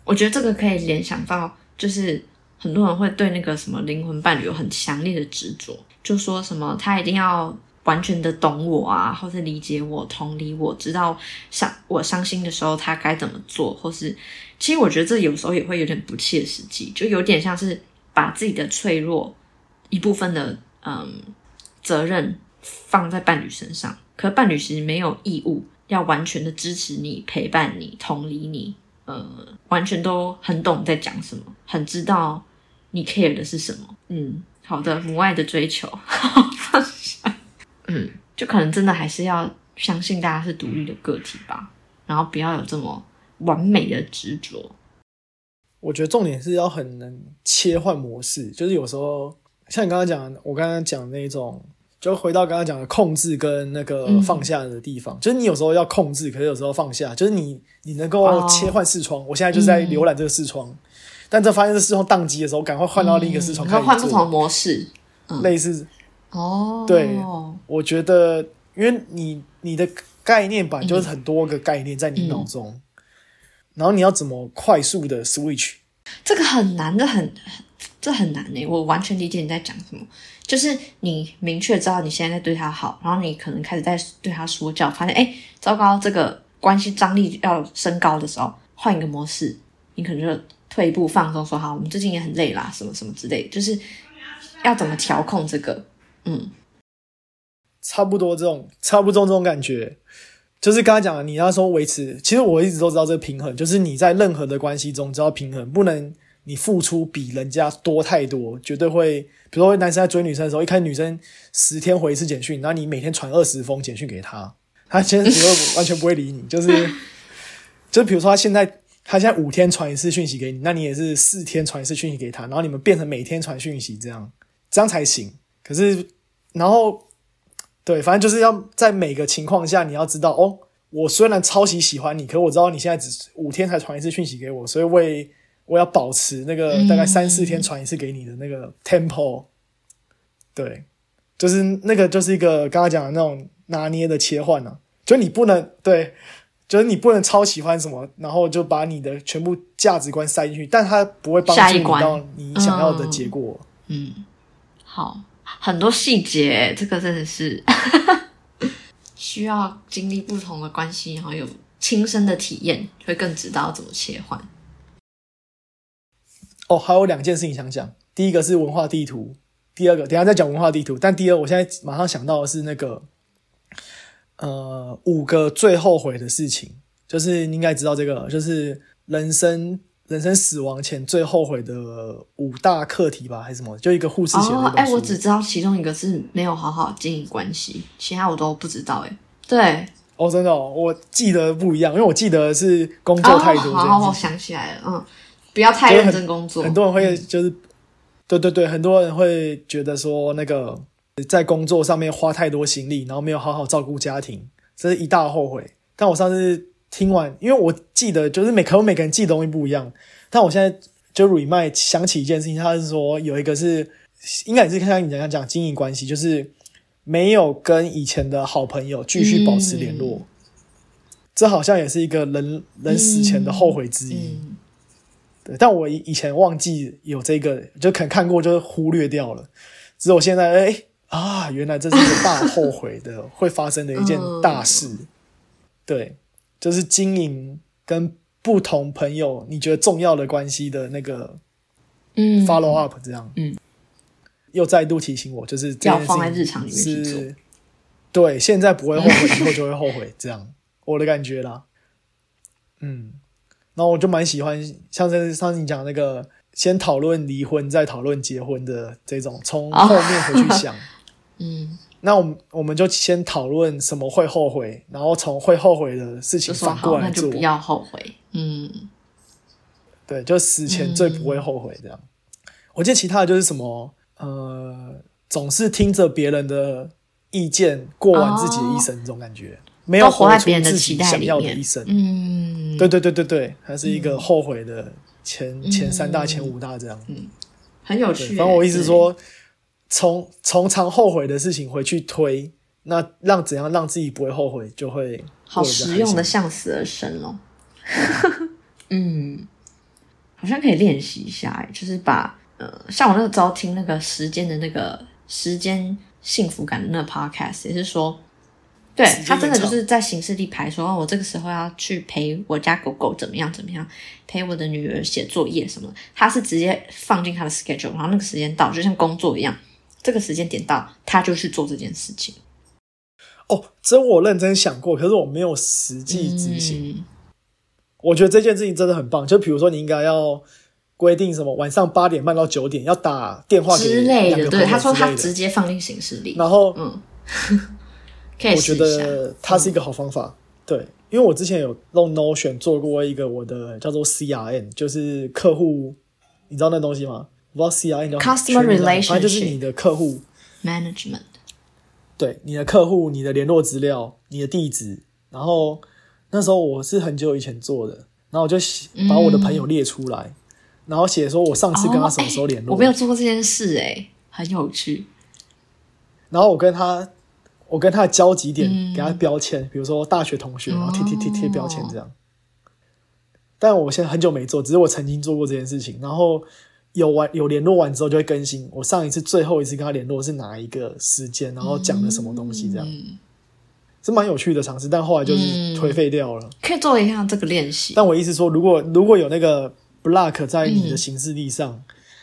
我觉得这个可以联想到就是。很多人会对那个什么灵魂伴侣有很强烈的执着，就说什么他一定要完全的懂我啊，或是理解我、同理我，知道伤我伤心的时候他该怎么做，或是其实我觉得这有时候也会有点不切实际，就有点像是把自己的脆弱一部分的嗯责任放在伴侣身上，可伴侣其实没有义务要完全的支持你、陪伴你、同理你，呃，完全都很懂在讲什么，很知道。你 care 的是什么？嗯，好的，母爱的追求，放下。嗯，就可能真的还是要相信大家是独立的个体吧，然后不要有这么完美的执着。我觉得重点是要很能切换模式，就是有时候像你刚刚讲，我刚刚讲那种，就回到刚刚讲的控制跟那个放下的地方，就是你有时候要控制，可是有时候放下，就是你你能够切换视窗。我现在就在浏览这个视窗。但这发现是视窗宕机的时候，赶快换到另一个视窗，可以换不同模式，类似哦。对，我觉得，因为你你的概念版就是很多个概念在你脑中，然后你要怎么快速的 switch？这个很难的，很这很难呢。我完全理解你在讲什么，就是你明确知道你现在在对他好，然后你可能开始在对他说教，发现哎，糟糕，这个关系张力要升高的时候，换一个模式，你可能就。退一步放松，说好，我们最近也很累啦，什么什么之类，就是要怎么调控这个，嗯，差不多这种，差不多这种感觉，就是刚才讲的，你要说维持，其实我一直都知道这个平衡，就是你在任何的关系中，知道平衡，不能你付出比人家多太多，绝对会，比如说男生在追女生的时候，一开始女生十天回一次简讯，然后你每天传二十封简讯给他，他其实会完全不会理你，就是，就比如说他现在。他现在五天传一次讯息给你，那你也是四天传一次讯息给他，然后你们变成每天传讯息，这样这样才行。可是，然后对，反正就是要在每个情况下，你要知道哦，我虽然超级喜欢你，可我知道你现在只五天才传一次讯息给我，所以我也我要保持那个大概三四天传一次给你的那个 tempo。对，就是那个就是一个刚刚讲的那种拿捏的切换呢，就你不能对。就是你不能超喜欢什么，然后就把你的全部价值观塞进去，但它不会帮助你到你想要的结果。嗯，好，很多细节，这个真的是 需要经历不同的关系，然后有亲身的体验，会更知道怎么切换。哦，还有两件事情想讲，第一个是文化地图，第二个等下再讲文化地图，但第二我现在马上想到的是那个。呃，五个最后悔的事情，就是你应该知道这个，就是人生人人生死亡前最后悔的五大课题吧，还是什么？就一个护士写的哦，哎。我只知道其中一个是没有好好经营关系，其他我都不知道。哎，对，哦，真的、哦，我记得不一样，因为我记得是工作态度哦、好，我。想起来了，嗯，不要太认真工作。很多人会就是，对对对，很多人会觉得说那个在工作上面花太多心力，然后没有好好照顾家庭，这是一大后悔。但我上次听完，因为我记得就是每可能每个人记的东西不一样，但我现在就 remind 想起一件事情，他是说有一个是应该也是看看你讲讲经营关系，就是没有跟以前的好朋友继续保持联络，这好像也是一个人人死前的后悔之一。嗯，对，但我以以前忘记有这个，就可能看过，就是忽略掉了。只有现在，哎、啊，原来这是一个大后悔的会发生的一件大事。对，就是经营跟不同朋友你觉得重要的关系的那个嗯。follow up，这样，嗯，又再度提醒我，就是这件事情要放在日常里面是，对，现在不会后悔，以后就会后悔，这样。我的感觉啦。嗯，然后我就蛮喜欢，像是上次你讲那个，先讨论离婚，再讨论结婚的这种，从后面回去想。嗯，那我们我们就先讨论什么会后悔，然后从会后悔的事情反过，来做就不。要后悔。嗯，对，就死前最不会后悔这样。我记得其他的就是什么，呃，总是听着别人的意见过完自己的一生，这种感觉，没有活在出别人的自己想要的一生。嗯，对对对对对，它是一个后悔的前、前三大、嗯前五大这样。嗯，很有趣欸。反正我意思是对，说，从从常后悔的事情回去推，那让怎样让自己不会后悔，就会好实用的向死而生哦。嗯，好像可以练习一下欸，就是把呃，像我那个时候听那个时间的那个时间幸福感的那个 podcast，也是说，对他真的就是在行事历排说，哦，我这个时候要去陪我家狗狗怎么样怎么样，陪我的女儿写作业什么，他是直接放进他的 schedule，然后那个时间到，就像工作一样，这个时间点到，他就去做这件事情。哦，这我认真想过，可是我没有实际执行。嗯我觉得这件事情真的很棒。就比如说，你应该要规定什么，晚上八点半到九点要打电话给之类的，对，他说他直接放进行事历，然后嗯，我觉。得它是一个好方法。对，因为我之前有用 Notion 做过一个我的叫做 CRM，就是客户，你知道那东西吗？Customer 全名叫什么反正就是 relationship 你的客户，management，对你的客户、你的联络资料、你的地址，然后那时候我是很久以前做的，然后我就写把我的朋友列出来，然后写说我上次跟他什么时候联络，我没有做过这件事，哎，很有趣。然后我跟他，我跟他的交集点嗯。给他标签，比如说大学同学，然后贴贴贴贴标签这样。哦但我现在很久没做，只是我曾经做过这件事情，然后有完有联络完之后就会更新。我上一次最后一次跟他联络是哪一个时间，然后讲了什么东西，这样、嗯，是蛮有趣的尝试，但后来就是颓废掉了。可以做一下这个练习。但我意思说，如果如果有那个 block 在你嗯的行事历上，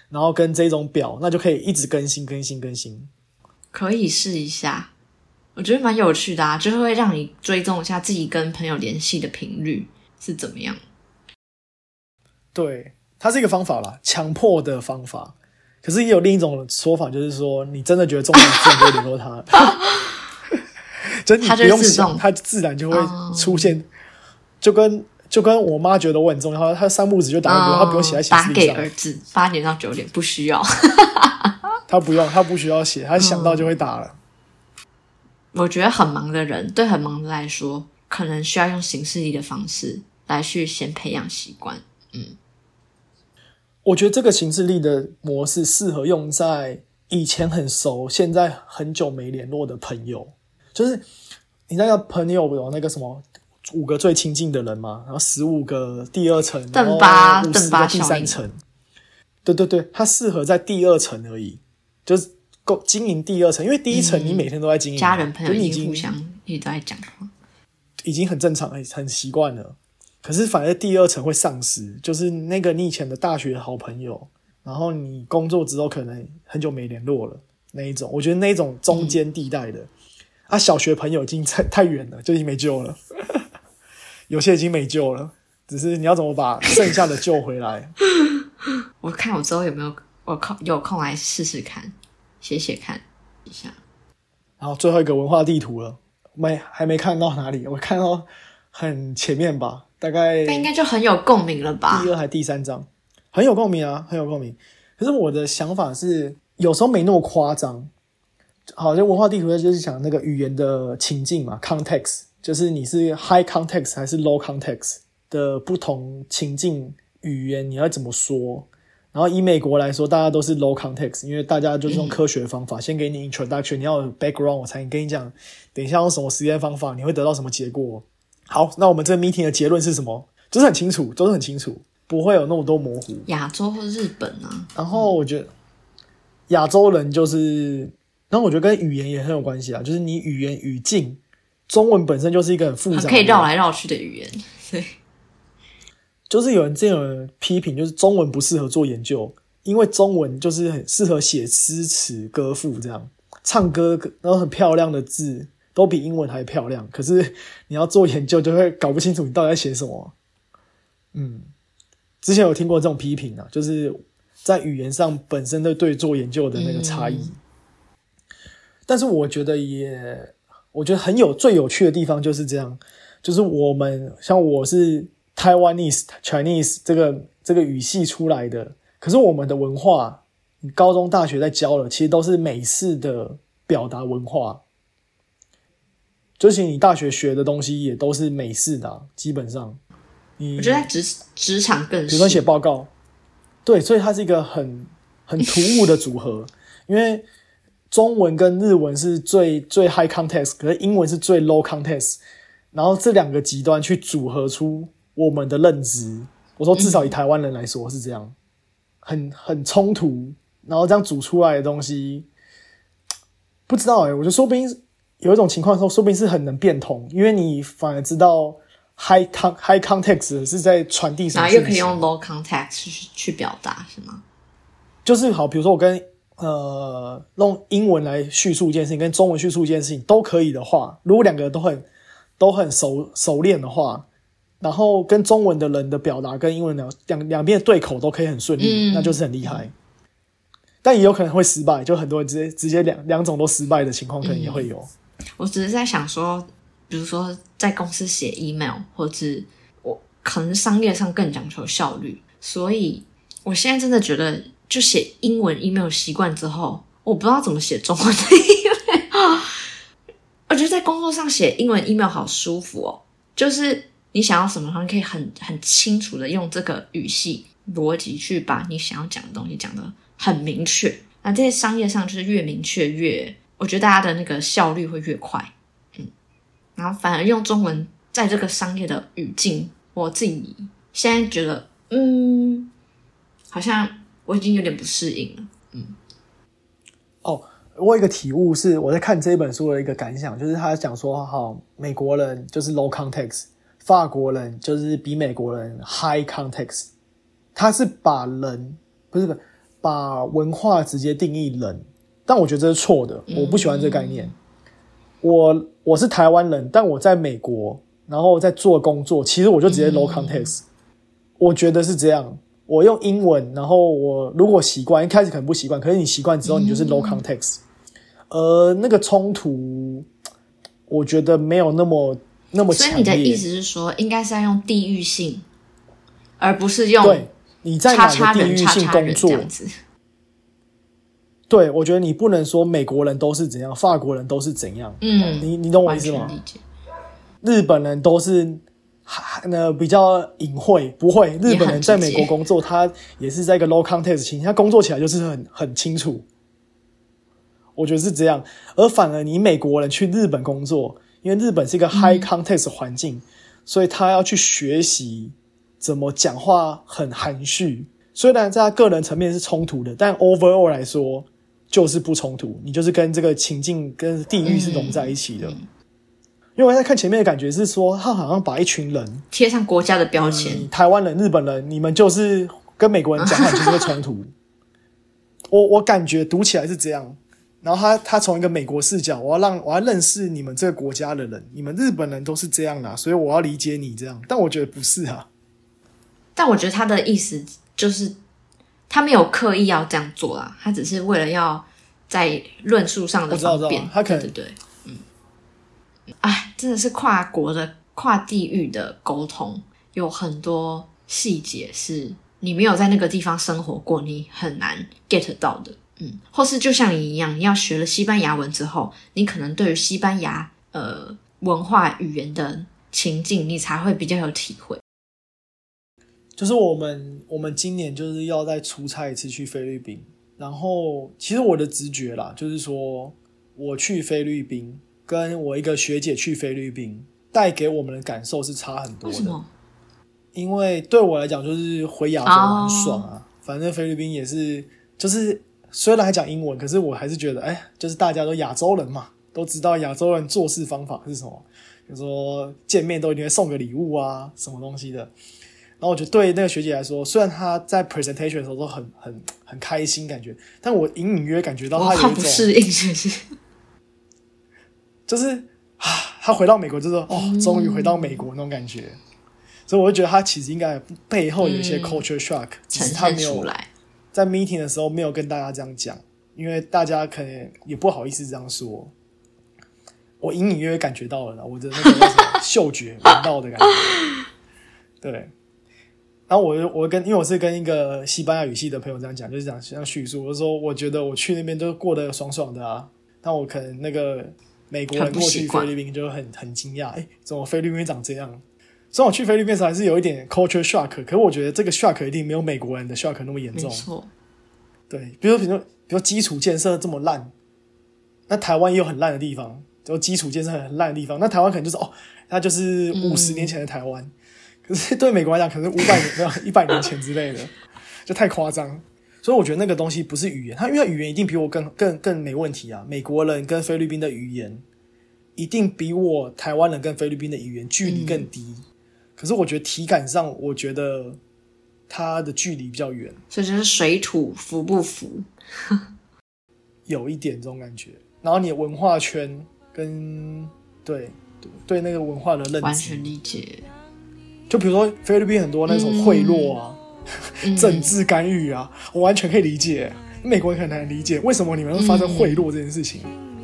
然后跟这种表，那就可以一直更新更新更新。可以试一下，我觉得蛮有趣的啊，就是会让你追踪一下自己跟朋友联系的频率是怎么样。对，它是一个方法啦，强迫的方法。可是也有另一种说法，就是说你真的觉得重要，你自然就会联络他。就你不用想，他自动它自然就会哦出现。就跟就跟我妈觉得我很重要，她三步子就打给我，她不用写在显哦打给儿子，八点到九点不需要。她不用，她不需要写，她想到就会打了。我觉得很忙的人，对很忙的来说，可能需要用形式力的方式来去先培养习惯。我觉得这个形式力的模式适合用在以前很熟，现在很久没联络的朋友。就是你那个朋友有那个什么五个最亲近的人嘛，然后十五个第二层，然后邓巴五十邓巴个第三层。对对对，它适合在第二层而已，就是够经营第二层，因为第一层你每天都在经营，家人朋友就你已经互相一直都在讲话。已经很正常，很很习惯了。可是反而第二层会丧失，就是那个你以前的大学好朋友，然后你工作之后可能很久没联络了那一种，我觉得那一种中间地带的、啊，小学朋友已经太太远了，就已经没救了，有些已经没救了。只是你要怎么把剩下的救回来。我看我之后有没有我空有空来试试看，写写看一下。然后最后一个文化地图了，没还没看到哪里，我看到很前面吧，大概那应该就很有共鸣了吧第？二还第三章，很有共鸣啊，很有共鸣。可是我的想法是，有时候没那么夸张。好像文化地图就是讲那个语言的情境嘛，context，就是你是 high context 还是 low context 的不同情境语言，你要怎么说？然后以美国来说，大家都是 low context，因为大家就是用科学方法，先给你 introduction，你要有 background，我才能跟你讲，等一下用什么实验方法，你会得到什么结果。好，那我们这个 meeting 的结论是什么？就是很清楚，都是很清楚，不会有那么多模糊。亚洲或日本啊，然后我觉得亚洲人就是，然后我觉得跟语言也很有关系啊，就是你语言语境，中文本身就是一个很复杂可以绕来绕去的语言。对，就是有人这样有批评，就是中文不适合做研究，因为中文就是很适合写诗词歌赋这样，唱歌然后很漂亮的字都比英文还漂亮，可是你要做研究就会搞不清楚你到底在写什么。嗯，之前有听过这种批评啊，就是在语言上本身的对做研究的那个差异。但是我觉得也，我觉得很有最有趣的地方就是这样，就是我们像我是 Taiwanese Chinese 这个这个语系出来的，可是我们的文化，你高中大学在教了，其实都是美式的表达文化，就是你大学学的东西也都是美式的啊、基本上。你我觉得在职职场更是比如说写报告，对，所以它是一个很很突兀的组合，因为中文跟日文是最最 high context，可是英文是最 low context，然后这两个极端去组合出我们的认知。我说至少以台湾人来说是这样，很很冲突，然后这样组出来的东西，不知道哎、我觉得说不定有一种情况说，说不定是很能变通，因为你反而知道 high con high context 是在传递什么又可以用 low context 去去表达，是吗？就是好，比如说我跟呃用英文来叙述一件事情，跟中文叙述一件事情都可以的话，如果两个都很都很熟熟练的话，然后跟中文的人的表达跟英文的两两边的对口都可以很顺利，嗯那就是很厉害。但也有可能会失败，就很多人直接直接两两种都失败的情况，可能也会有。我只是在想说，比如说在公司写 email，或者我可能商业上更讲求效率，所以我现在真的觉得，就写英文 email 习惯之后，我不知道怎么写中文的 email。我觉得在工作上写英文 email 好舒服哦，就是你想要什么，你可以很很清楚的用这个语系逻辑去把你想要讲的东西讲得很明确。那在商业上就是越明确越，我觉得大家的那个效率会越快。嗯，然后反而用中文在这个商业的语境，我自己现在觉得，嗯，好像我已经有点不适应了。嗯哦，我有一个体悟是我在看这本书的一个感想，就是他讲说，哈，美国人就是 low context，法国人就是比美国人 high context，他是把人不是不把文化直接定义人，但我觉得这是错的，我不喜欢这个概念。我我是台湾人，但我在美国，然后在做工作，其实我就直接 low context，、我觉得是这样。我用英文，然后我如果习惯，一开始可能不习惯，可是你习惯之后，你就是 low context。而那个冲突，我觉得没有那么那么所以。你的意思是说，应该是要用地域性，而不是用对，你在哪个地域性工作？人这样子。对，我觉得你不能说美国人都是怎样，法国人都是怎样。嗯，你你懂我意思吗？日本人都是还呃比较隐晦，不会。日本人在美国工作，他也是在一个 low context 情形，他工作起来就是很很清楚。我觉得是这样，而反而你美国人去日本工作，因为日本是一个 high context 环境，所以他要去学习怎么讲话很含蓄。虽然在他个人层面是冲突的，但 overall 来说就是不冲突。你就是跟这个情境跟地域是融在一起的。因为我在看前面的感觉是说，他好像把一群人，贴上国家的标签，你台湾人、日本人，你们就是跟美国人讲话就是会冲突。我我感觉读起来是这样。然后他他从一个美国视角，我要让我要认识你们这个国家的人，你们日本人都是这样的啊、所以我要理解你这样。但我觉得不是啊，但我觉得他的意思就是他没有刻意要这样做啦，他只是为了要在论述上的方便对对对，嗯，哎，真的是跨国的、跨地域的沟通，有很多细节是你没有在那个地方生活过，你很难 get 到的。嗯，或是就像你一样，你要学了西班牙文之后，你可能对于西班牙呃文化语言的情境，你才会比较有体会。就是我们我们今年就是要再出差一次去菲律宾，然后其实我的直觉啦，就是说我去菲律宾跟我一个学姐去菲律宾，带给我们的感受是差很多的。因为对我来讲，就是回亚洲哦很爽啊。反正菲律宾也是，就是虽然还讲英文，可是我还是觉得，哎，就是大家都亚洲人嘛，都知道亚洲人做事方法是什么。比如说见面都一定会送个礼物啊，什么东西的。然后我觉得对那个学姐来说，虽然她在 presentation 的时候都很很很开心，感觉，但我隐隐约感觉到她有一种，不适应？就是啊，她回到美国就是哦，终于回到美国那种感觉。所以我就觉得她其实应该背后有一些嗯 culture shock，、只呈是她没有。在 meeting 的时候没有跟大家这样讲，因为大家可能也不好意思这样说。我隐隐约约感觉到了啦，我的那个嗅觉闻到的感觉。对，然后我就我跟因为我是跟一个西班牙语系的朋友这样讲，就是讲这样叙述，我说我觉得我去那边都过得爽爽的啊，但我可能那个美国人过去菲律宾就很很惊讶，哎，怎么菲律宾长这样？虽然我去菲律宾的时还是有一点 culture shock，可是我觉得这个 shock 一定没有美国人的 shock 那么严重。没错，对，比如比如比如基础建设这么烂，那台湾也有很烂的地方，就基础建设很烂的地方。那台湾可能就是哦，它就是五十年前的台湾，可是对美国来讲，可能五百年没有一百年前之类的，就太夸张。所以我觉得那个东西不是语言，它因为它语言一定比我更更更没问题啊。美国人跟菲律宾的语言一定比我台湾人跟菲律宾的语言距离更低。可是我觉得体感上，我觉得它的距离比较远。所以就是水土服不服？有一点这种感觉。然后你的文化圈跟对对对那个文化的认完知，全理解。就比如说菲律宾很多那种贿赂啊、嗯 政治干预啊，我完全可以理解。美国人很难理解为什么你们会发生贿赂这件事情，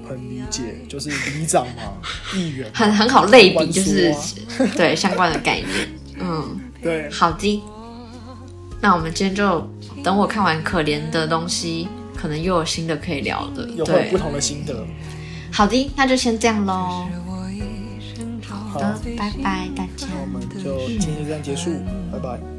很理解，就是里长嘛、议员、很很好类比，官就是对相关的概念。嗯，对好的。那我们今天就等我看完可怜的东西，可能又有新的可以聊的。有不，同的心得。好的，那就先这样喽。好的，拜拜大家。那我们就今天就这样结束，拜拜。